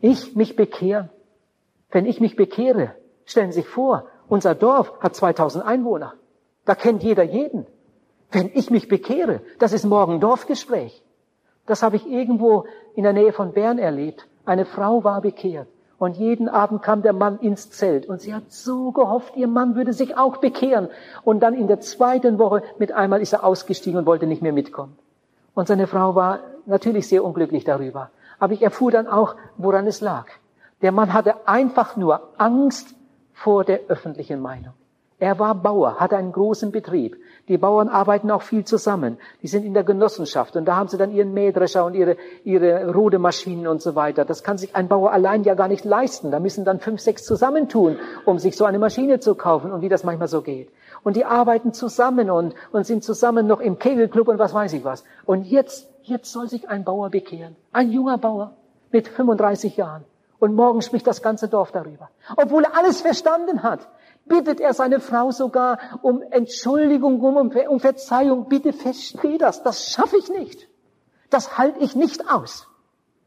Ich mich bekehren. Wenn ich mich bekehre, stellen Sie sich vor, unser Dorf hat 2000 Einwohner. Da kennt jeder jeden. Wenn ich mich bekehre, das ist morgen Dorfgespräch. Das habe ich irgendwo in der Nähe von Bern erlebt. Eine Frau war bekehrt. Und jeden Abend kam der Mann ins Zelt. Und sie hat so gehofft, ihr Mann würde sich auch bekehren. Und dann in der zweiten Woche mit einmal ist er ausgestiegen und wollte nicht mehr mitkommen. Und seine Frau war natürlich sehr unglücklich darüber. Aber ich erfuhr dann auch, woran es lag. Der Mann hatte einfach nur Angst vor der öffentlichen Meinung. Er war Bauer, hatte einen großen Betrieb. Die Bauern arbeiten auch viel zusammen. Die sind in der Genossenschaft und da haben sie dann ihren Mähdrescher und ihre, ihre Rodemaschinen und so weiter. Das kann sich ein Bauer allein ja gar nicht leisten. Da müssen dann fünf, sechs zusammentun, um sich so eine Maschine zu kaufen und wie das manchmal so geht. Und die arbeiten zusammen und, und sind zusammen noch im Kegelclub und was weiß ich was. Und jetzt Jetzt soll sich ein Bauer bekehren. Ein junger Bauer mit 35 Jahren. Und morgen spricht das ganze Dorf darüber. Obwohl er alles verstanden hat, bittet er seine Frau sogar um Entschuldigung, um, um Verzeihung. Bitte versteh das. Das schaffe ich nicht. Das halte ich nicht aus.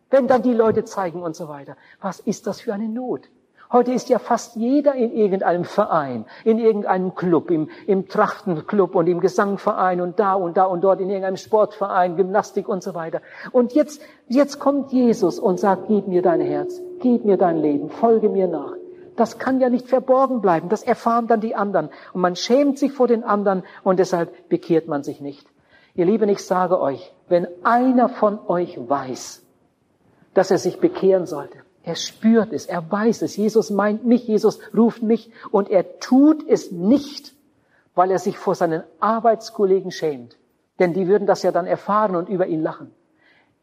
Wenn dann die Leute zeigen und so weiter. Was ist das für eine Not? Heute ist ja fast jeder in irgendeinem Verein, in irgendeinem Club, im, im Trachtenclub und im Gesangverein und da und da und dort in irgendeinem Sportverein, Gymnastik und so weiter. Und jetzt, jetzt kommt Jesus und sagt, gib mir dein Herz, gib mir dein Leben, folge mir nach. Das kann ja nicht verborgen bleiben. Das erfahren dann die anderen. Und man schämt sich vor den anderen und deshalb bekehrt man sich nicht. Ihr Lieben, ich sage euch, wenn einer von euch weiß, dass er sich bekehren sollte, er spürt es, er weiß es. Jesus meint mich, Jesus ruft mich und er tut es nicht, weil er sich vor seinen Arbeitskollegen schämt. Denn die würden das ja dann erfahren und über ihn lachen.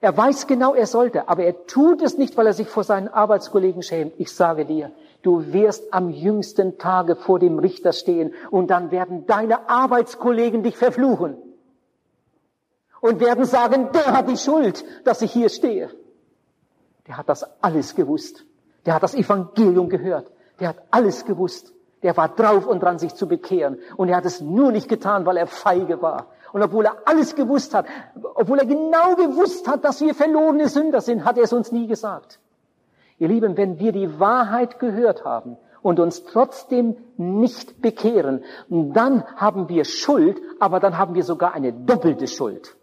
Er weiß genau, er sollte, aber er tut es nicht, weil er sich vor seinen Arbeitskollegen schämt. Ich sage dir, du wirst am jüngsten Tage vor dem Richter stehen und dann werden deine Arbeitskollegen dich verfluchen. und werden sagen, der hat die Schuld, dass ich hier stehe. Der hat das alles gewusst. Der hat das Evangelium gehört. Der hat alles gewusst. Der war drauf und dran, sich zu bekehren. Und er hat es nur nicht getan, weil er feige war. Und obwohl er alles gewusst hat, obwohl er genau gewusst hat, dass wir verlorene Sünder sind, hat er es uns nie gesagt. Ihr Lieben, wenn wir die Wahrheit gehört haben und uns trotzdem nicht bekehren, dann haben wir Schuld, aber dann haben wir sogar eine doppelte Schuld.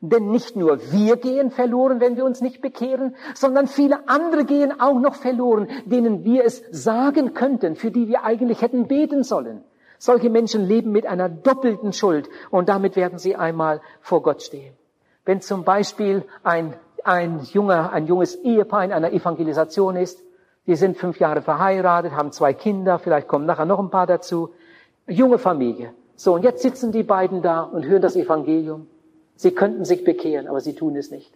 Denn nicht nur wir gehen verloren, wenn wir uns nicht bekehren, sondern viele andere gehen auch noch verloren, denen wir es sagen könnten, für die wir eigentlich hätten beten sollen. Solche Menschen leben mit einer doppelten Schuld und damit werden sie einmal vor Gott stehen. Wenn zum Beispiel ein, ein junger, ein junges Ehepaar in einer Evangelisation ist, die sind fünf Jahre verheiratet, haben zwei Kinder, vielleicht kommen nachher noch ein paar dazu, junge Familie. So, und jetzt sitzen die beiden da und hören das Evangelium. Sie könnten sich bekehren, aber sie tun es nicht.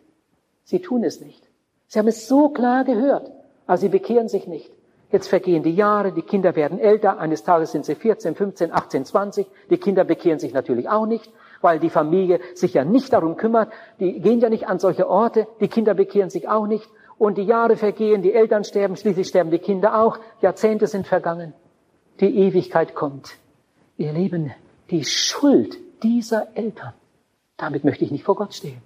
Sie tun es nicht. Sie haben es so klar gehört, aber sie bekehren sich nicht. Jetzt vergehen die Jahre, die Kinder werden älter, eines Tages sind sie 14, 15, 18, 20. Die Kinder bekehren sich natürlich auch nicht, weil die Familie sich ja nicht darum kümmert. Die gehen ja nicht an solche Orte, die Kinder bekehren sich auch nicht. Und die Jahre vergehen, die Eltern sterben, schließlich sterben die Kinder auch. Jahrzehnte sind vergangen. Die Ewigkeit kommt. Ihr Leben, die Schuld dieser Eltern damit möchte ich nicht vor Gott stehen.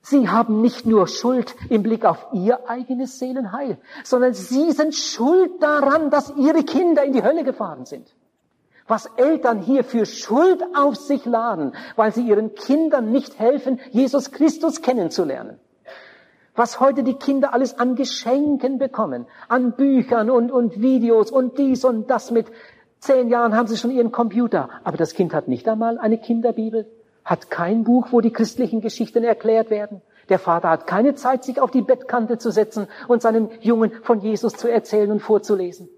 Sie haben nicht nur Schuld im Blick auf ihr eigenes Seelenheil, sondern sie sind schuld daran, dass ihre Kinder in die Hölle gefahren sind. Was Eltern hier für Schuld auf sich laden, weil sie ihren Kindern nicht helfen, Jesus Christus kennenzulernen. Was heute die Kinder alles an Geschenken bekommen, an Büchern und, und Videos und dies und das mit zehn Jahren haben sie schon ihren Computer. Aber das Kind hat nicht einmal eine Kinderbibel hat kein Buch, wo die christlichen Geschichten erklärt werden. Der Vater hat keine Zeit, sich auf die Bettkante zu setzen und seinen Jungen von Jesus zu erzählen und vorzulesen.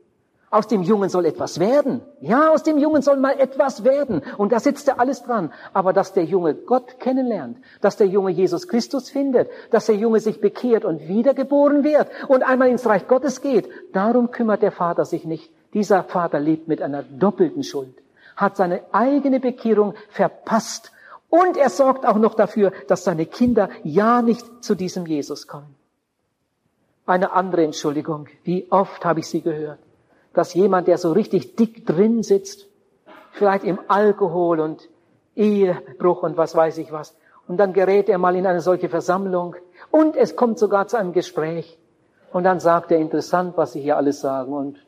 Aus dem Jungen soll etwas werden. Ja, aus dem Jungen soll mal etwas werden. Und da sitzt er alles dran. Aber dass der Junge Gott kennenlernt, dass der Junge Jesus Christus findet, dass der Junge sich bekehrt und wiedergeboren wird und einmal ins Reich Gottes geht, darum kümmert der Vater sich nicht. Dieser Vater lebt mit einer doppelten Schuld, hat seine eigene Bekehrung verpasst und er sorgt auch noch dafür, dass seine Kinder ja nicht zu diesem Jesus kommen. Eine andere Entschuldigung. Wie oft habe ich sie gehört, dass jemand, der so richtig dick drin sitzt, vielleicht im Alkohol und Ehebruch und was weiß ich was, und dann gerät er mal in eine solche Versammlung und es kommt sogar zu einem Gespräch und dann sagt er interessant, was Sie hier alles sagen und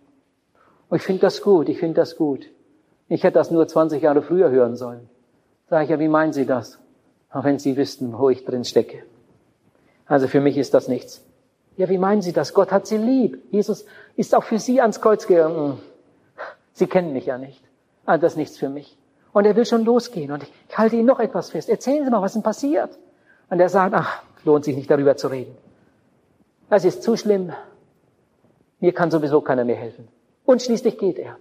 ich finde das gut, ich finde das gut. Ich hätte das nur 20 Jahre früher hören sollen. Sag ich, ja, wie meinen Sie das? Auch wenn Sie wüssten, wo ich drin stecke. Also für mich ist das nichts. Ja, wie meinen Sie das? Gott hat Sie lieb. Jesus ist auch für Sie ans Kreuz gegangen. Sie kennen mich ja nicht. Also das ist nichts für mich. Und er will schon losgehen. Und ich halte Ihnen noch etwas fest. Erzählen Sie mal, was denn passiert? Und er sagt, ach, lohnt sich nicht darüber zu reden. Das ist zu schlimm. Mir kann sowieso keiner mehr helfen. Und schließlich geht er.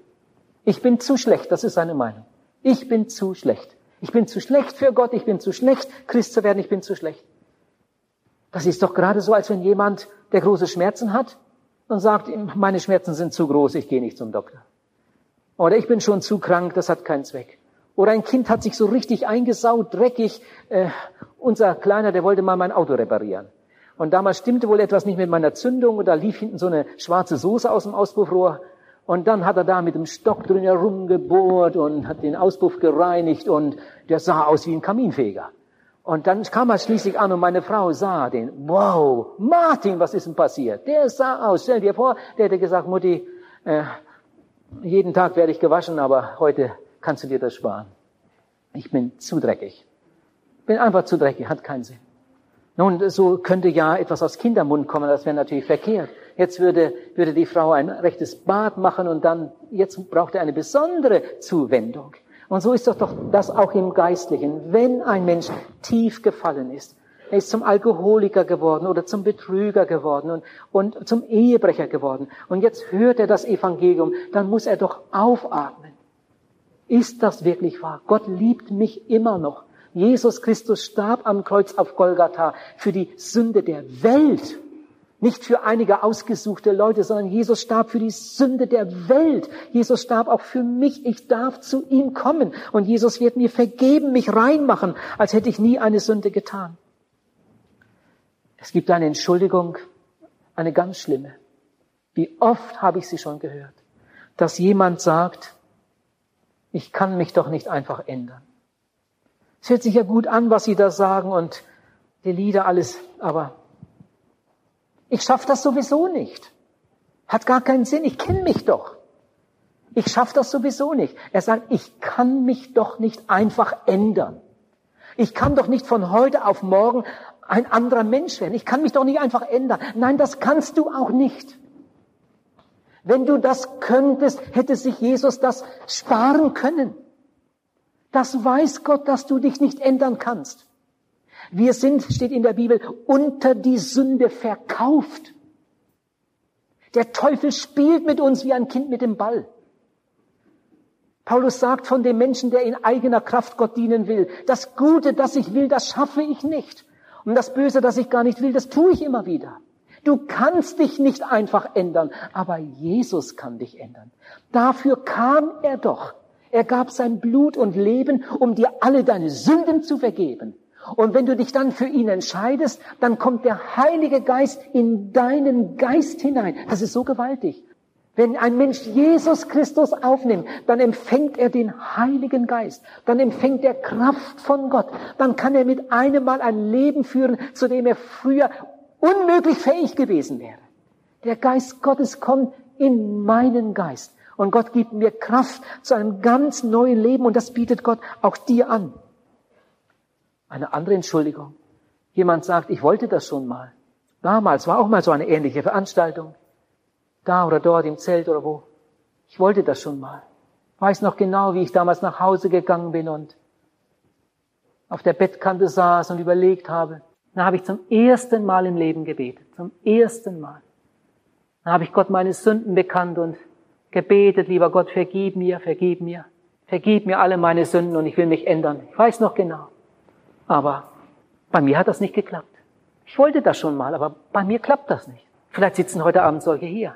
Ich bin zu schlecht, das ist seine Meinung. Ich bin zu schlecht. Ich bin zu schlecht für Gott, ich bin zu schlecht, Christ zu werden, ich bin zu schlecht. Das ist doch gerade so, als wenn jemand, der große Schmerzen hat und sagt, meine Schmerzen sind zu groß, ich gehe nicht zum Doktor. Oder ich bin schon zu krank, das hat keinen Zweck. Oder ein Kind hat sich so richtig eingesaut, dreckig. Äh, unser Kleiner, der wollte mal mein Auto reparieren. Und damals stimmte wohl etwas nicht mit meiner Zündung und da lief hinten so eine schwarze Soße aus dem Auspuffrohr. Und dann hat er da mit dem Stock drin herumgebohrt und hat den Auspuff gereinigt und der sah aus wie ein Kaminfeger. Und dann kam er schließlich an und meine Frau sah den. Wow, Martin, was ist denn passiert? Der sah aus. Stell dir vor, der hätte gesagt, Mutti, äh, jeden Tag werde ich gewaschen, aber heute kannst du dir das sparen. Ich bin zu dreckig. Bin einfach zu dreckig, hat keinen Sinn. Nun, so könnte ja etwas aus Kindermund kommen, das wäre natürlich verkehrt. Jetzt würde, würde die Frau ein rechtes Bad machen und dann, jetzt braucht er eine besondere Zuwendung. Und so ist doch doch das auch im Geistlichen. Wenn ein Mensch tief gefallen ist, er ist zum Alkoholiker geworden oder zum Betrüger geworden und, und zum Ehebrecher geworden. Und jetzt hört er das Evangelium, dann muss er doch aufatmen. Ist das wirklich wahr? Gott liebt mich immer noch. Jesus Christus starb am Kreuz auf Golgatha für die Sünde der Welt. Nicht für einige ausgesuchte Leute, sondern Jesus starb für die Sünde der Welt. Jesus starb auch für mich. Ich darf zu ihm kommen. Und Jesus wird mir vergeben, mich reinmachen, als hätte ich nie eine Sünde getan. Es gibt eine Entschuldigung, eine ganz schlimme. Wie oft habe ich sie schon gehört, dass jemand sagt, ich kann mich doch nicht einfach ändern. Es hört sich ja gut an, was Sie da sagen und die Lieder alles, aber ich schaffe das sowieso nicht. Hat gar keinen Sinn, ich kenne mich doch. Ich schaffe das sowieso nicht. Er sagt, ich kann mich doch nicht einfach ändern. Ich kann doch nicht von heute auf morgen ein anderer Mensch werden. Ich kann mich doch nicht einfach ändern. Nein, das kannst du auch nicht. Wenn du das könntest, hätte sich Jesus das sparen können. Das weiß Gott, dass du dich nicht ändern kannst. Wir sind, steht in der Bibel, unter die Sünde verkauft. Der Teufel spielt mit uns wie ein Kind mit dem Ball. Paulus sagt von dem Menschen, der in eigener Kraft Gott dienen will, das Gute, das ich will, das schaffe ich nicht. Und das Böse, das ich gar nicht will, das tue ich immer wieder. Du kannst dich nicht einfach ändern, aber Jesus kann dich ändern. Dafür kam er doch. Er gab sein Blut und Leben, um dir alle deine Sünden zu vergeben. Und wenn du dich dann für ihn entscheidest, dann kommt der Heilige Geist in deinen Geist hinein. Das ist so gewaltig. Wenn ein Mensch Jesus Christus aufnimmt, dann empfängt er den Heiligen Geist, dann empfängt er Kraft von Gott, dann kann er mit einem Mal ein Leben führen, zu dem er früher unmöglich fähig gewesen wäre. Der Geist Gottes kommt in meinen Geist und Gott gibt mir Kraft zu einem ganz neuen Leben und das bietet Gott auch dir an. Eine andere Entschuldigung. Jemand sagt, ich wollte das schon mal. Damals war auch mal so eine ähnliche Veranstaltung da oder dort im Zelt oder wo. Ich wollte das schon mal. Weiß noch genau, wie ich damals nach Hause gegangen bin und auf der Bettkante saß und überlegt habe. Da habe ich zum ersten Mal im Leben gebetet. Zum ersten Mal. Da habe ich Gott meine Sünden bekannt und gebetet, lieber Gott, vergib mir, vergib mir. Vergib mir alle meine Sünden und ich will mich ändern. Ich weiß noch genau. Aber bei mir hat das nicht geklappt. Ich wollte das schon mal, aber bei mir klappt das nicht. Vielleicht sitzen heute Abend solche hier.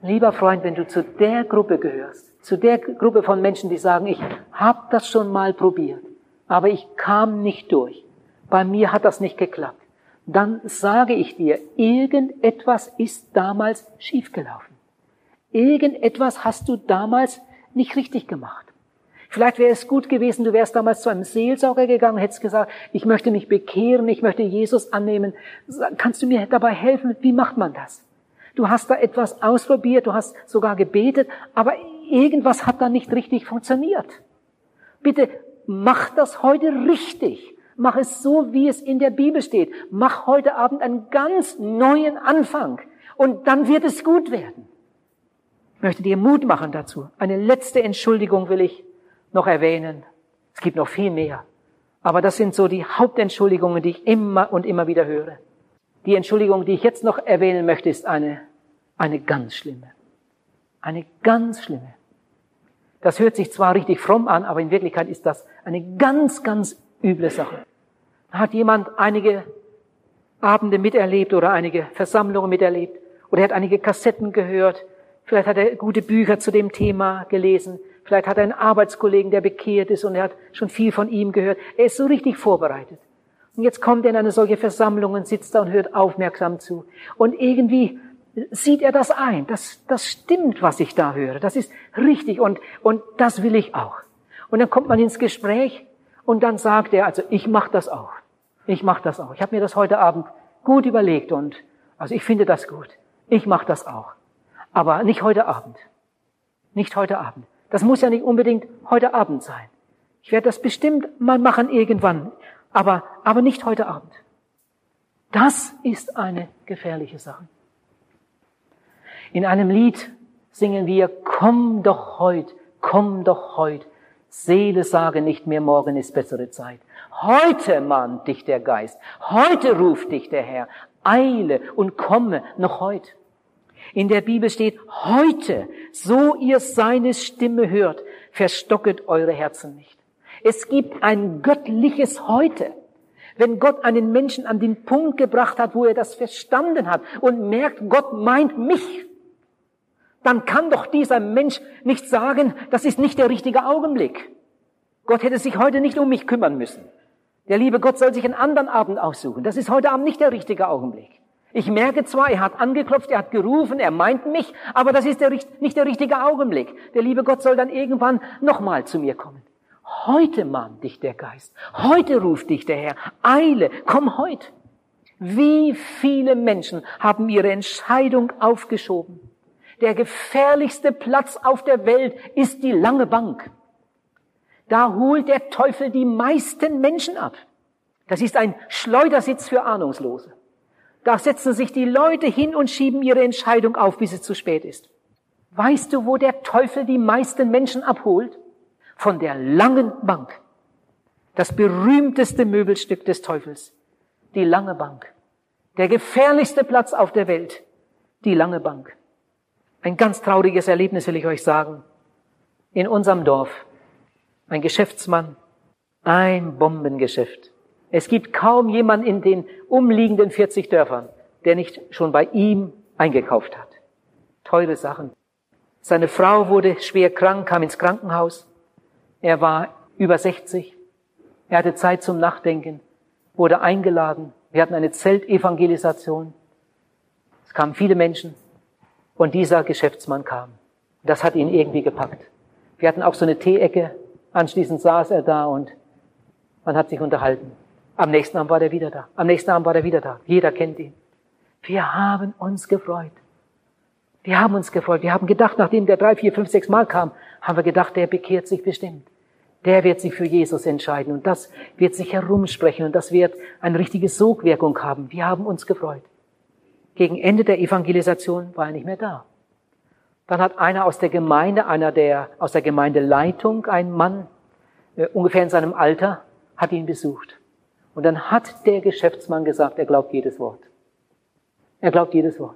Lieber Freund, wenn du zu der Gruppe gehörst, zu der Gruppe von Menschen, die sagen, ich habe das schon mal probiert, aber ich kam nicht durch, bei mir hat das nicht geklappt, dann sage ich dir, irgendetwas ist damals schiefgelaufen. Irgendetwas hast du damals nicht richtig gemacht. Vielleicht wäre es gut gewesen, du wärst damals zu einem Seelsorger gegangen, hättest gesagt, ich möchte mich bekehren, ich möchte Jesus annehmen. Kannst du mir dabei helfen? Wie macht man das? Du hast da etwas ausprobiert, du hast sogar gebetet, aber irgendwas hat da nicht richtig funktioniert. Bitte mach das heute richtig. Mach es so, wie es in der Bibel steht. Mach heute Abend einen ganz neuen Anfang und dann wird es gut werden. Ich möchte dir Mut machen dazu. Eine letzte Entschuldigung will ich noch erwähnen. Es gibt noch viel mehr. Aber das sind so die Hauptentschuldigungen, die ich immer und immer wieder höre. Die Entschuldigung, die ich jetzt noch erwähnen möchte, ist eine eine ganz schlimme. Eine ganz schlimme. Das hört sich zwar richtig fromm an, aber in Wirklichkeit ist das eine ganz, ganz üble Sache. Da hat jemand einige Abende miterlebt oder einige Versammlungen miterlebt oder er hat einige Kassetten gehört. Vielleicht hat er gute Bücher zu dem Thema gelesen. Vielleicht hat er einen Arbeitskollegen, der bekehrt ist und er hat schon viel von ihm gehört. Er ist so richtig vorbereitet. Und jetzt kommt er in eine solche Versammlung und sitzt da und hört aufmerksam zu. Und irgendwie sieht er das ein. Das, das stimmt, was ich da höre. Das ist richtig und, und das will ich auch. Und dann kommt man ins Gespräch und dann sagt er, also ich mache das auch. Ich mache das auch. Ich habe mir das heute Abend gut überlegt und also ich finde das gut. Ich mache das auch. Aber nicht heute Abend. Nicht heute Abend. Das muss ja nicht unbedingt heute Abend sein. Ich werde das bestimmt mal machen irgendwann, aber, aber nicht heute Abend. Das ist eine gefährliche Sache. In einem Lied singen wir, komm doch heut, komm doch heut. Seele sage nicht mehr, morgen ist bessere Zeit. Heute mahnt dich der Geist, heute ruft dich der Herr. Eile und komme noch heut. In der Bibel steht, heute, so ihr seine Stimme hört, verstocket eure Herzen nicht. Es gibt ein göttliches Heute. Wenn Gott einen Menschen an den Punkt gebracht hat, wo er das verstanden hat und merkt, Gott meint mich, dann kann doch dieser Mensch nicht sagen, das ist nicht der richtige Augenblick. Gott hätte sich heute nicht um mich kümmern müssen. Der liebe Gott soll sich einen anderen Abend aussuchen. Das ist heute Abend nicht der richtige Augenblick. Ich merke zwar, er hat angeklopft, er hat gerufen, er meint mich, aber das ist der, nicht der richtige Augenblick. Der liebe Gott soll dann irgendwann nochmal zu mir kommen. Heute mahnt dich der Geist. Heute ruft dich der Herr. Eile, komm heute. Wie viele Menschen haben ihre Entscheidung aufgeschoben. Der gefährlichste Platz auf der Welt ist die lange Bank. Da holt der Teufel die meisten Menschen ab. Das ist ein Schleudersitz für Ahnungslose. Da setzen sich die Leute hin und schieben ihre Entscheidung auf, bis es zu spät ist. Weißt du, wo der Teufel die meisten Menschen abholt? Von der langen Bank. Das berühmteste Möbelstück des Teufels. Die lange Bank. Der gefährlichste Platz auf der Welt. Die lange Bank. Ein ganz trauriges Erlebnis will ich euch sagen. In unserem Dorf. Ein Geschäftsmann. Ein Bombengeschäft. Es gibt kaum jemanden in den umliegenden 40 Dörfern, der nicht schon bei ihm eingekauft hat. Teure Sachen. Seine Frau wurde schwer krank, kam ins Krankenhaus. Er war über 60. Er hatte Zeit zum Nachdenken, wurde eingeladen. Wir hatten eine Zeltevangelisation. Es kamen viele Menschen und dieser Geschäftsmann kam. Das hat ihn irgendwie gepackt. Wir hatten auch so eine Teeecke. Anschließend saß er da und man hat sich unterhalten. Am nächsten Abend war er wieder da. Am nächsten Abend war er wieder da. Jeder kennt ihn. Wir haben uns gefreut. Wir haben uns gefreut. Wir haben gedacht, nachdem der drei, vier, fünf, sechs Mal kam, haben wir gedacht, der bekehrt sich bestimmt. Der wird sich für Jesus entscheiden und das wird sich herumsprechen und das wird eine richtige Sogwirkung haben. Wir haben uns gefreut. Gegen Ende der Evangelisation war er nicht mehr da. Dann hat einer aus der Gemeinde, einer der, aus der Gemeindeleitung, ein Mann, äh, ungefähr in seinem Alter, hat ihn besucht. Und dann hat der Geschäftsmann gesagt, er glaubt jedes Wort. Er glaubt jedes Wort.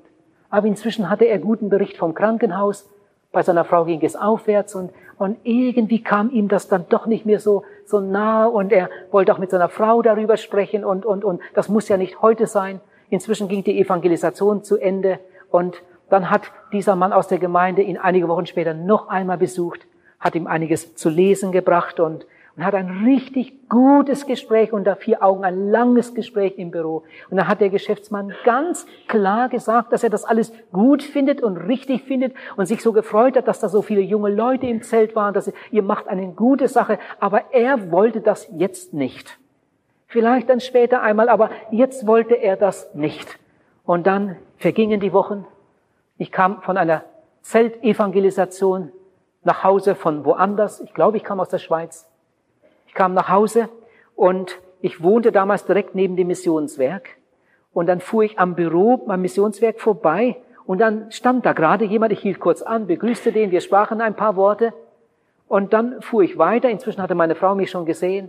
Aber inzwischen hatte er guten Bericht vom Krankenhaus. Bei seiner Frau ging es aufwärts und, und irgendwie kam ihm das dann doch nicht mehr so, so nahe und er wollte auch mit seiner Frau darüber sprechen und, und, und das muss ja nicht heute sein. Inzwischen ging die Evangelisation zu Ende und dann hat dieser Mann aus der Gemeinde ihn einige Wochen später noch einmal besucht, hat ihm einiges zu lesen gebracht und, und hat ein richtig gutes Gespräch unter vier Augen, ein langes Gespräch im Büro. Und dann hat der Geschäftsmann ganz klar gesagt, dass er das alles gut findet und richtig findet und sich so gefreut hat, dass da so viele junge Leute im Zelt waren, dass ihr macht eine gute Sache, aber er wollte das jetzt nicht. Vielleicht dann später einmal, aber jetzt wollte er das nicht. Und dann vergingen die Wochen. Ich kam von einer Zeltevangelisation nach Hause von woanders. Ich glaube, ich kam aus der Schweiz. Ich kam nach Hause und ich wohnte damals direkt neben dem Missionswerk. Und dann fuhr ich am Büro beim Missionswerk vorbei und dann stand da gerade jemand, ich hielt kurz an, begrüßte den, wir sprachen ein paar Worte und dann fuhr ich weiter. Inzwischen hatte meine Frau mich schon gesehen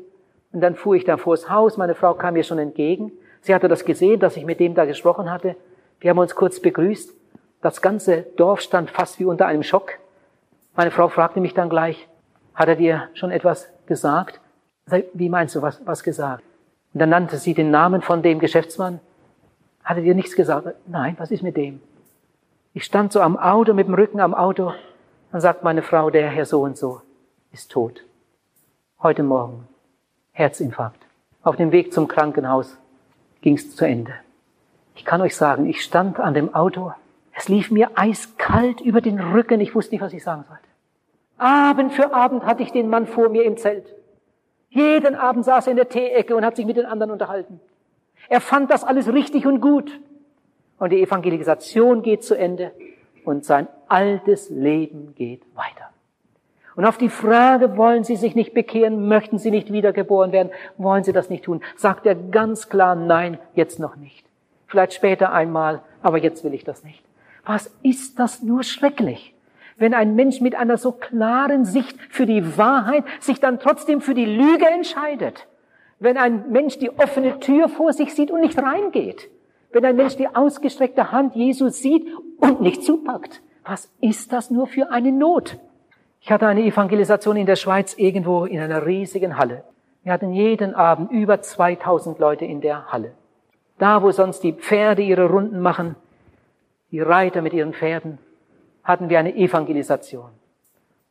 und dann fuhr ich da vors Haus, meine Frau kam mir schon entgegen. Sie hatte das gesehen, dass ich mit dem da gesprochen hatte. Wir haben uns kurz begrüßt. Das ganze Dorf stand fast wie unter einem Schock. Meine Frau fragte mich dann gleich, hat er dir schon etwas gesagt? Wie meinst du, was, was gesagt? Und dann nannte sie den Namen von dem Geschäftsmann. Hatte dir nichts gesagt? Nein, was ist mit dem? Ich stand so am Auto, mit dem Rücken am Auto. Dann sagt meine Frau, der Herr so und so ist tot. Heute Morgen. Herzinfarkt. Auf dem Weg zum Krankenhaus ging es zu Ende. Ich kann euch sagen, ich stand an dem Auto. Es lief mir eiskalt über den Rücken. Ich wusste nicht, was ich sagen sollte. Abend für Abend hatte ich den Mann vor mir im Zelt. Jeden Abend saß er in der Teeecke und hat sich mit den anderen unterhalten. Er fand das alles richtig und gut. Und die Evangelisation geht zu Ende und sein altes Leben geht weiter. Und auf die Frage, wollen Sie sich nicht bekehren, möchten Sie nicht wiedergeboren werden, wollen Sie das nicht tun, sagt er ganz klar, nein, jetzt noch nicht. Vielleicht später einmal, aber jetzt will ich das nicht. Was ist das nur schrecklich? Wenn ein Mensch mit einer so klaren Sicht für die Wahrheit sich dann trotzdem für die Lüge entscheidet. Wenn ein Mensch die offene Tür vor sich sieht und nicht reingeht. Wenn ein Mensch die ausgestreckte Hand Jesus sieht und nicht zupackt. Was ist das nur für eine Not? Ich hatte eine Evangelisation in der Schweiz irgendwo in einer riesigen Halle. Wir hatten jeden Abend über 2000 Leute in der Halle. Da, wo sonst die Pferde ihre Runden machen, die Reiter mit ihren Pferden, hatten wir eine Evangelisation.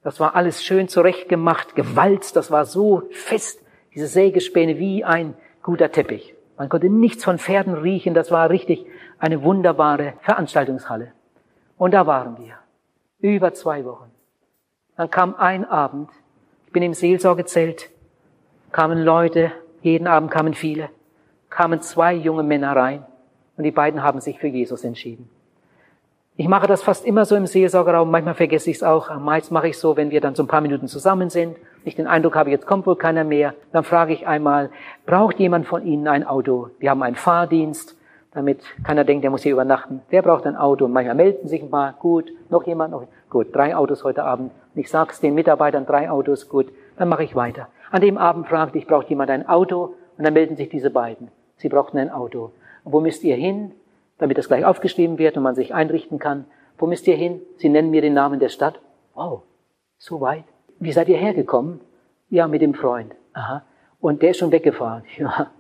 Das war alles schön zurechtgemacht, gewalzt, das war so fest, diese Sägespäne wie ein guter Teppich. Man konnte nichts von Pferden riechen, das war richtig eine wunderbare Veranstaltungshalle. Und da waren wir. Über zwei Wochen. Dann kam ein Abend, ich bin im Seelsorgezelt, kamen Leute, jeden Abend kamen viele, kamen zwei junge Männer rein und die beiden haben sich für Jesus entschieden. Ich mache das fast immer so im Seelsorgerraum, manchmal vergesse ich es auch. Meist mache ich so, wenn wir dann so ein paar Minuten zusammen sind, ich den Eindruck habe, jetzt kommt wohl keiner mehr, dann frage ich einmal, braucht jemand von Ihnen ein Auto? Wir haben einen Fahrdienst, damit keiner denkt, der muss hier übernachten. Wer braucht ein Auto? Und manchmal melden sich ein paar, gut, noch jemand, noch, gut, drei Autos heute Abend. Und ich sage es den Mitarbeitern, drei Autos, gut, dann mache ich weiter. An dem Abend fragte ich, braucht jemand ein Auto? Und dann melden sich diese beiden. Sie brauchten ein Auto. Und wo müsst ihr hin? Damit das gleich aufgeschrieben wird und man sich einrichten kann. Wo müsst ihr hin? Sie nennen mir den Namen der Stadt. Wow, so weit. Wie seid ihr hergekommen? Ja, mit dem Freund. Aha. Und der ist schon weggefahren. Ja,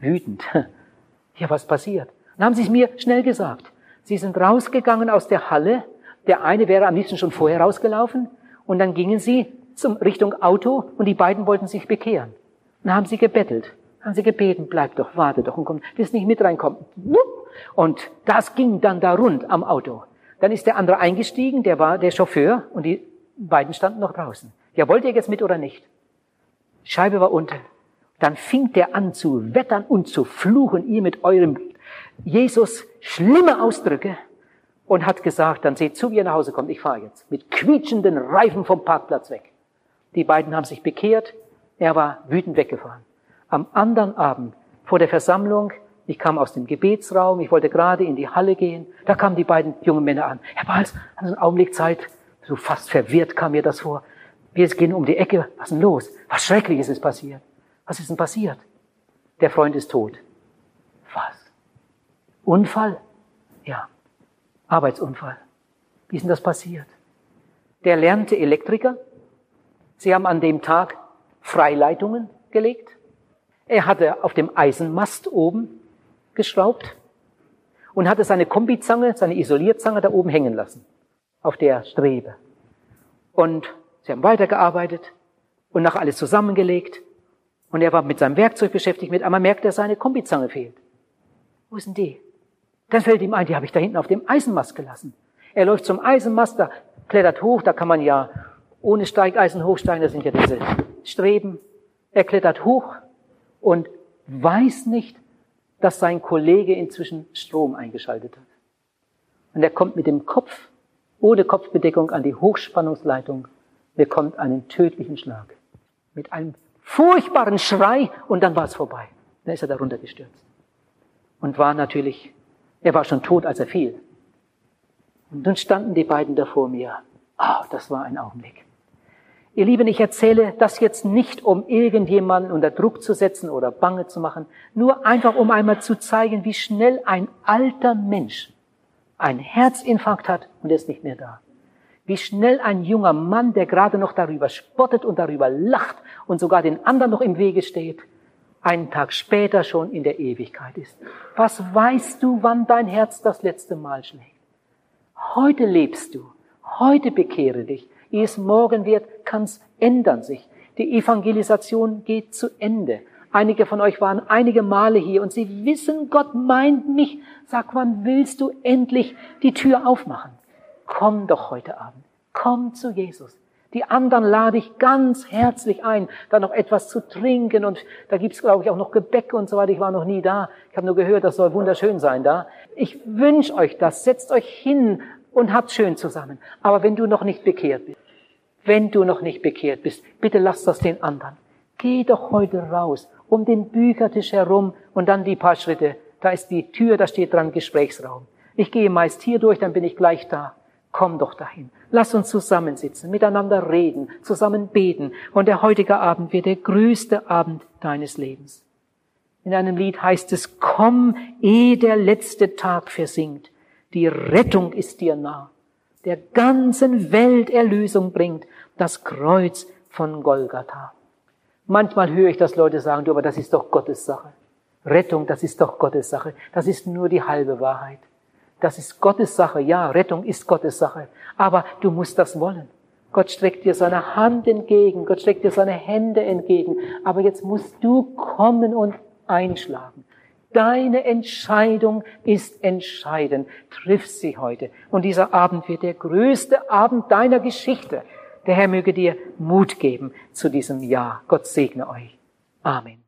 wütend. Ja, was passiert? Dann haben sie es mir schnell gesagt. Sie sind rausgegangen aus der Halle. Der eine wäre am liebsten schon vorher rausgelaufen. Und dann gingen sie zum Richtung Auto und die beiden wollten sich bekehren. Dann haben sie gebettelt. Haben sie gebeten, bleib doch, warte doch und komm, willst nicht mit reinkommen. Und das ging dann da rund am Auto. Dann ist der andere eingestiegen, der war der Chauffeur und die beiden standen noch draußen. Ja, wollt ihr jetzt mit oder nicht? Scheibe war unten. Dann fing der an zu wettern und zu fluchen, ihr mit eurem Jesus schlimme Ausdrücke und hat gesagt, dann seht zu, wie ihr nach Hause kommt, ich fahre jetzt. Mit quietschenden Reifen vom Parkplatz weg. Die beiden haben sich bekehrt, er war wütend weggefahren. Am anderen Abend vor der Versammlung, ich kam aus dem Gebetsraum, ich wollte gerade in die Halle gehen, da kamen die beiden jungen Männer an. Herr Balz, haben Sie einen Augenblick Zeit? So fast verwirrt kam mir das vor. Wir gehen um die Ecke, was ist denn los? Was Schreckliches ist passiert. Was ist denn passiert? Der Freund ist tot. Was? Unfall? Ja. Arbeitsunfall. Wie ist denn das passiert? Der lernte Elektriker. Sie haben an dem Tag Freileitungen gelegt. Er hatte auf dem Eisenmast oben geschraubt und hatte seine Kombizange, seine Isolierzange da oben hängen lassen. Auf der Strebe. Und sie haben weitergearbeitet und nach alles zusammengelegt. Und er war mit seinem Werkzeug beschäftigt. Mit einmal merkt er, seine Kombizange fehlt. Wo ist denn die? Dann fällt ihm ein, die habe ich da hinten auf dem Eisenmast gelassen. Er läuft zum Eisenmast, da klettert hoch, da kann man ja ohne Steigeisen hochsteigen, das sind ja diese Streben. Er klettert hoch und weiß nicht, dass sein Kollege inzwischen Strom eingeschaltet hat. Und er kommt mit dem Kopf, ohne Kopfbedeckung, an die Hochspannungsleitung, bekommt einen tödlichen Schlag. Mit einem furchtbaren Schrei und dann war es vorbei. Dann ist er darunter gestürzt. Und war natürlich er war schon tot, als er fiel. Und dann standen die beiden da vor mir. Ah, oh, das war ein Augenblick. Ihr Lieben, ich erzähle das jetzt nicht, um irgendjemanden unter Druck zu setzen oder bange zu machen, nur einfach, um einmal zu zeigen, wie schnell ein alter Mensch einen Herzinfarkt hat und ist nicht mehr da. Wie schnell ein junger Mann, der gerade noch darüber spottet und darüber lacht und sogar den anderen noch im Wege steht, einen Tag später schon in der Ewigkeit ist. Was weißt du, wann dein Herz das letzte Mal schlägt? Heute lebst du, heute bekehre dich. Ehe es morgen wird, kann's ändern sich. Die Evangelisation geht zu Ende. Einige von euch waren einige Male hier und sie wissen, Gott meint mich. Sag, wann willst du endlich die Tür aufmachen? Komm doch heute Abend. Komm zu Jesus. Die anderen lade ich ganz herzlich ein, da noch etwas zu trinken und da gibt's glaube ich, auch noch Gebäck und so weiter. Ich war noch nie da. Ich habe nur gehört, das soll wunderschön sein da. Ich wünsche euch das. Setzt euch hin und habt schön zusammen. Aber wenn du noch nicht bekehrt bist, wenn du noch nicht bekehrt bist, bitte lass das den anderen. Geh doch heute raus um den Büchertisch herum und dann die paar Schritte. Da ist die Tür, da steht dran Gesprächsraum. Ich gehe meist hier durch, dann bin ich gleich da. Komm doch dahin. Lass uns zusammensitzen, miteinander reden, zusammen beten. Und der heutige Abend wird der größte Abend deines Lebens. In einem Lied heißt es, komm, ehe der letzte Tag versinkt. Die Rettung ist dir nah. Der ganzen Welt Erlösung bringt das Kreuz von Golgatha. Manchmal höre ich, dass Leute sagen, du, aber das ist doch Gottes Sache. Rettung, das ist doch Gottes Sache. Das ist nur die halbe Wahrheit. Das ist Gottes Sache. Ja, Rettung ist Gottes Sache. Aber du musst das wollen. Gott streckt dir seine Hand entgegen. Gott streckt dir seine Hände entgegen. Aber jetzt musst du kommen und einschlagen. Deine Entscheidung ist entscheidend. Triff sie heute. Und dieser Abend wird der größte Abend deiner Geschichte. Der Herr möge dir Mut geben zu diesem Jahr. Gott segne euch. Amen.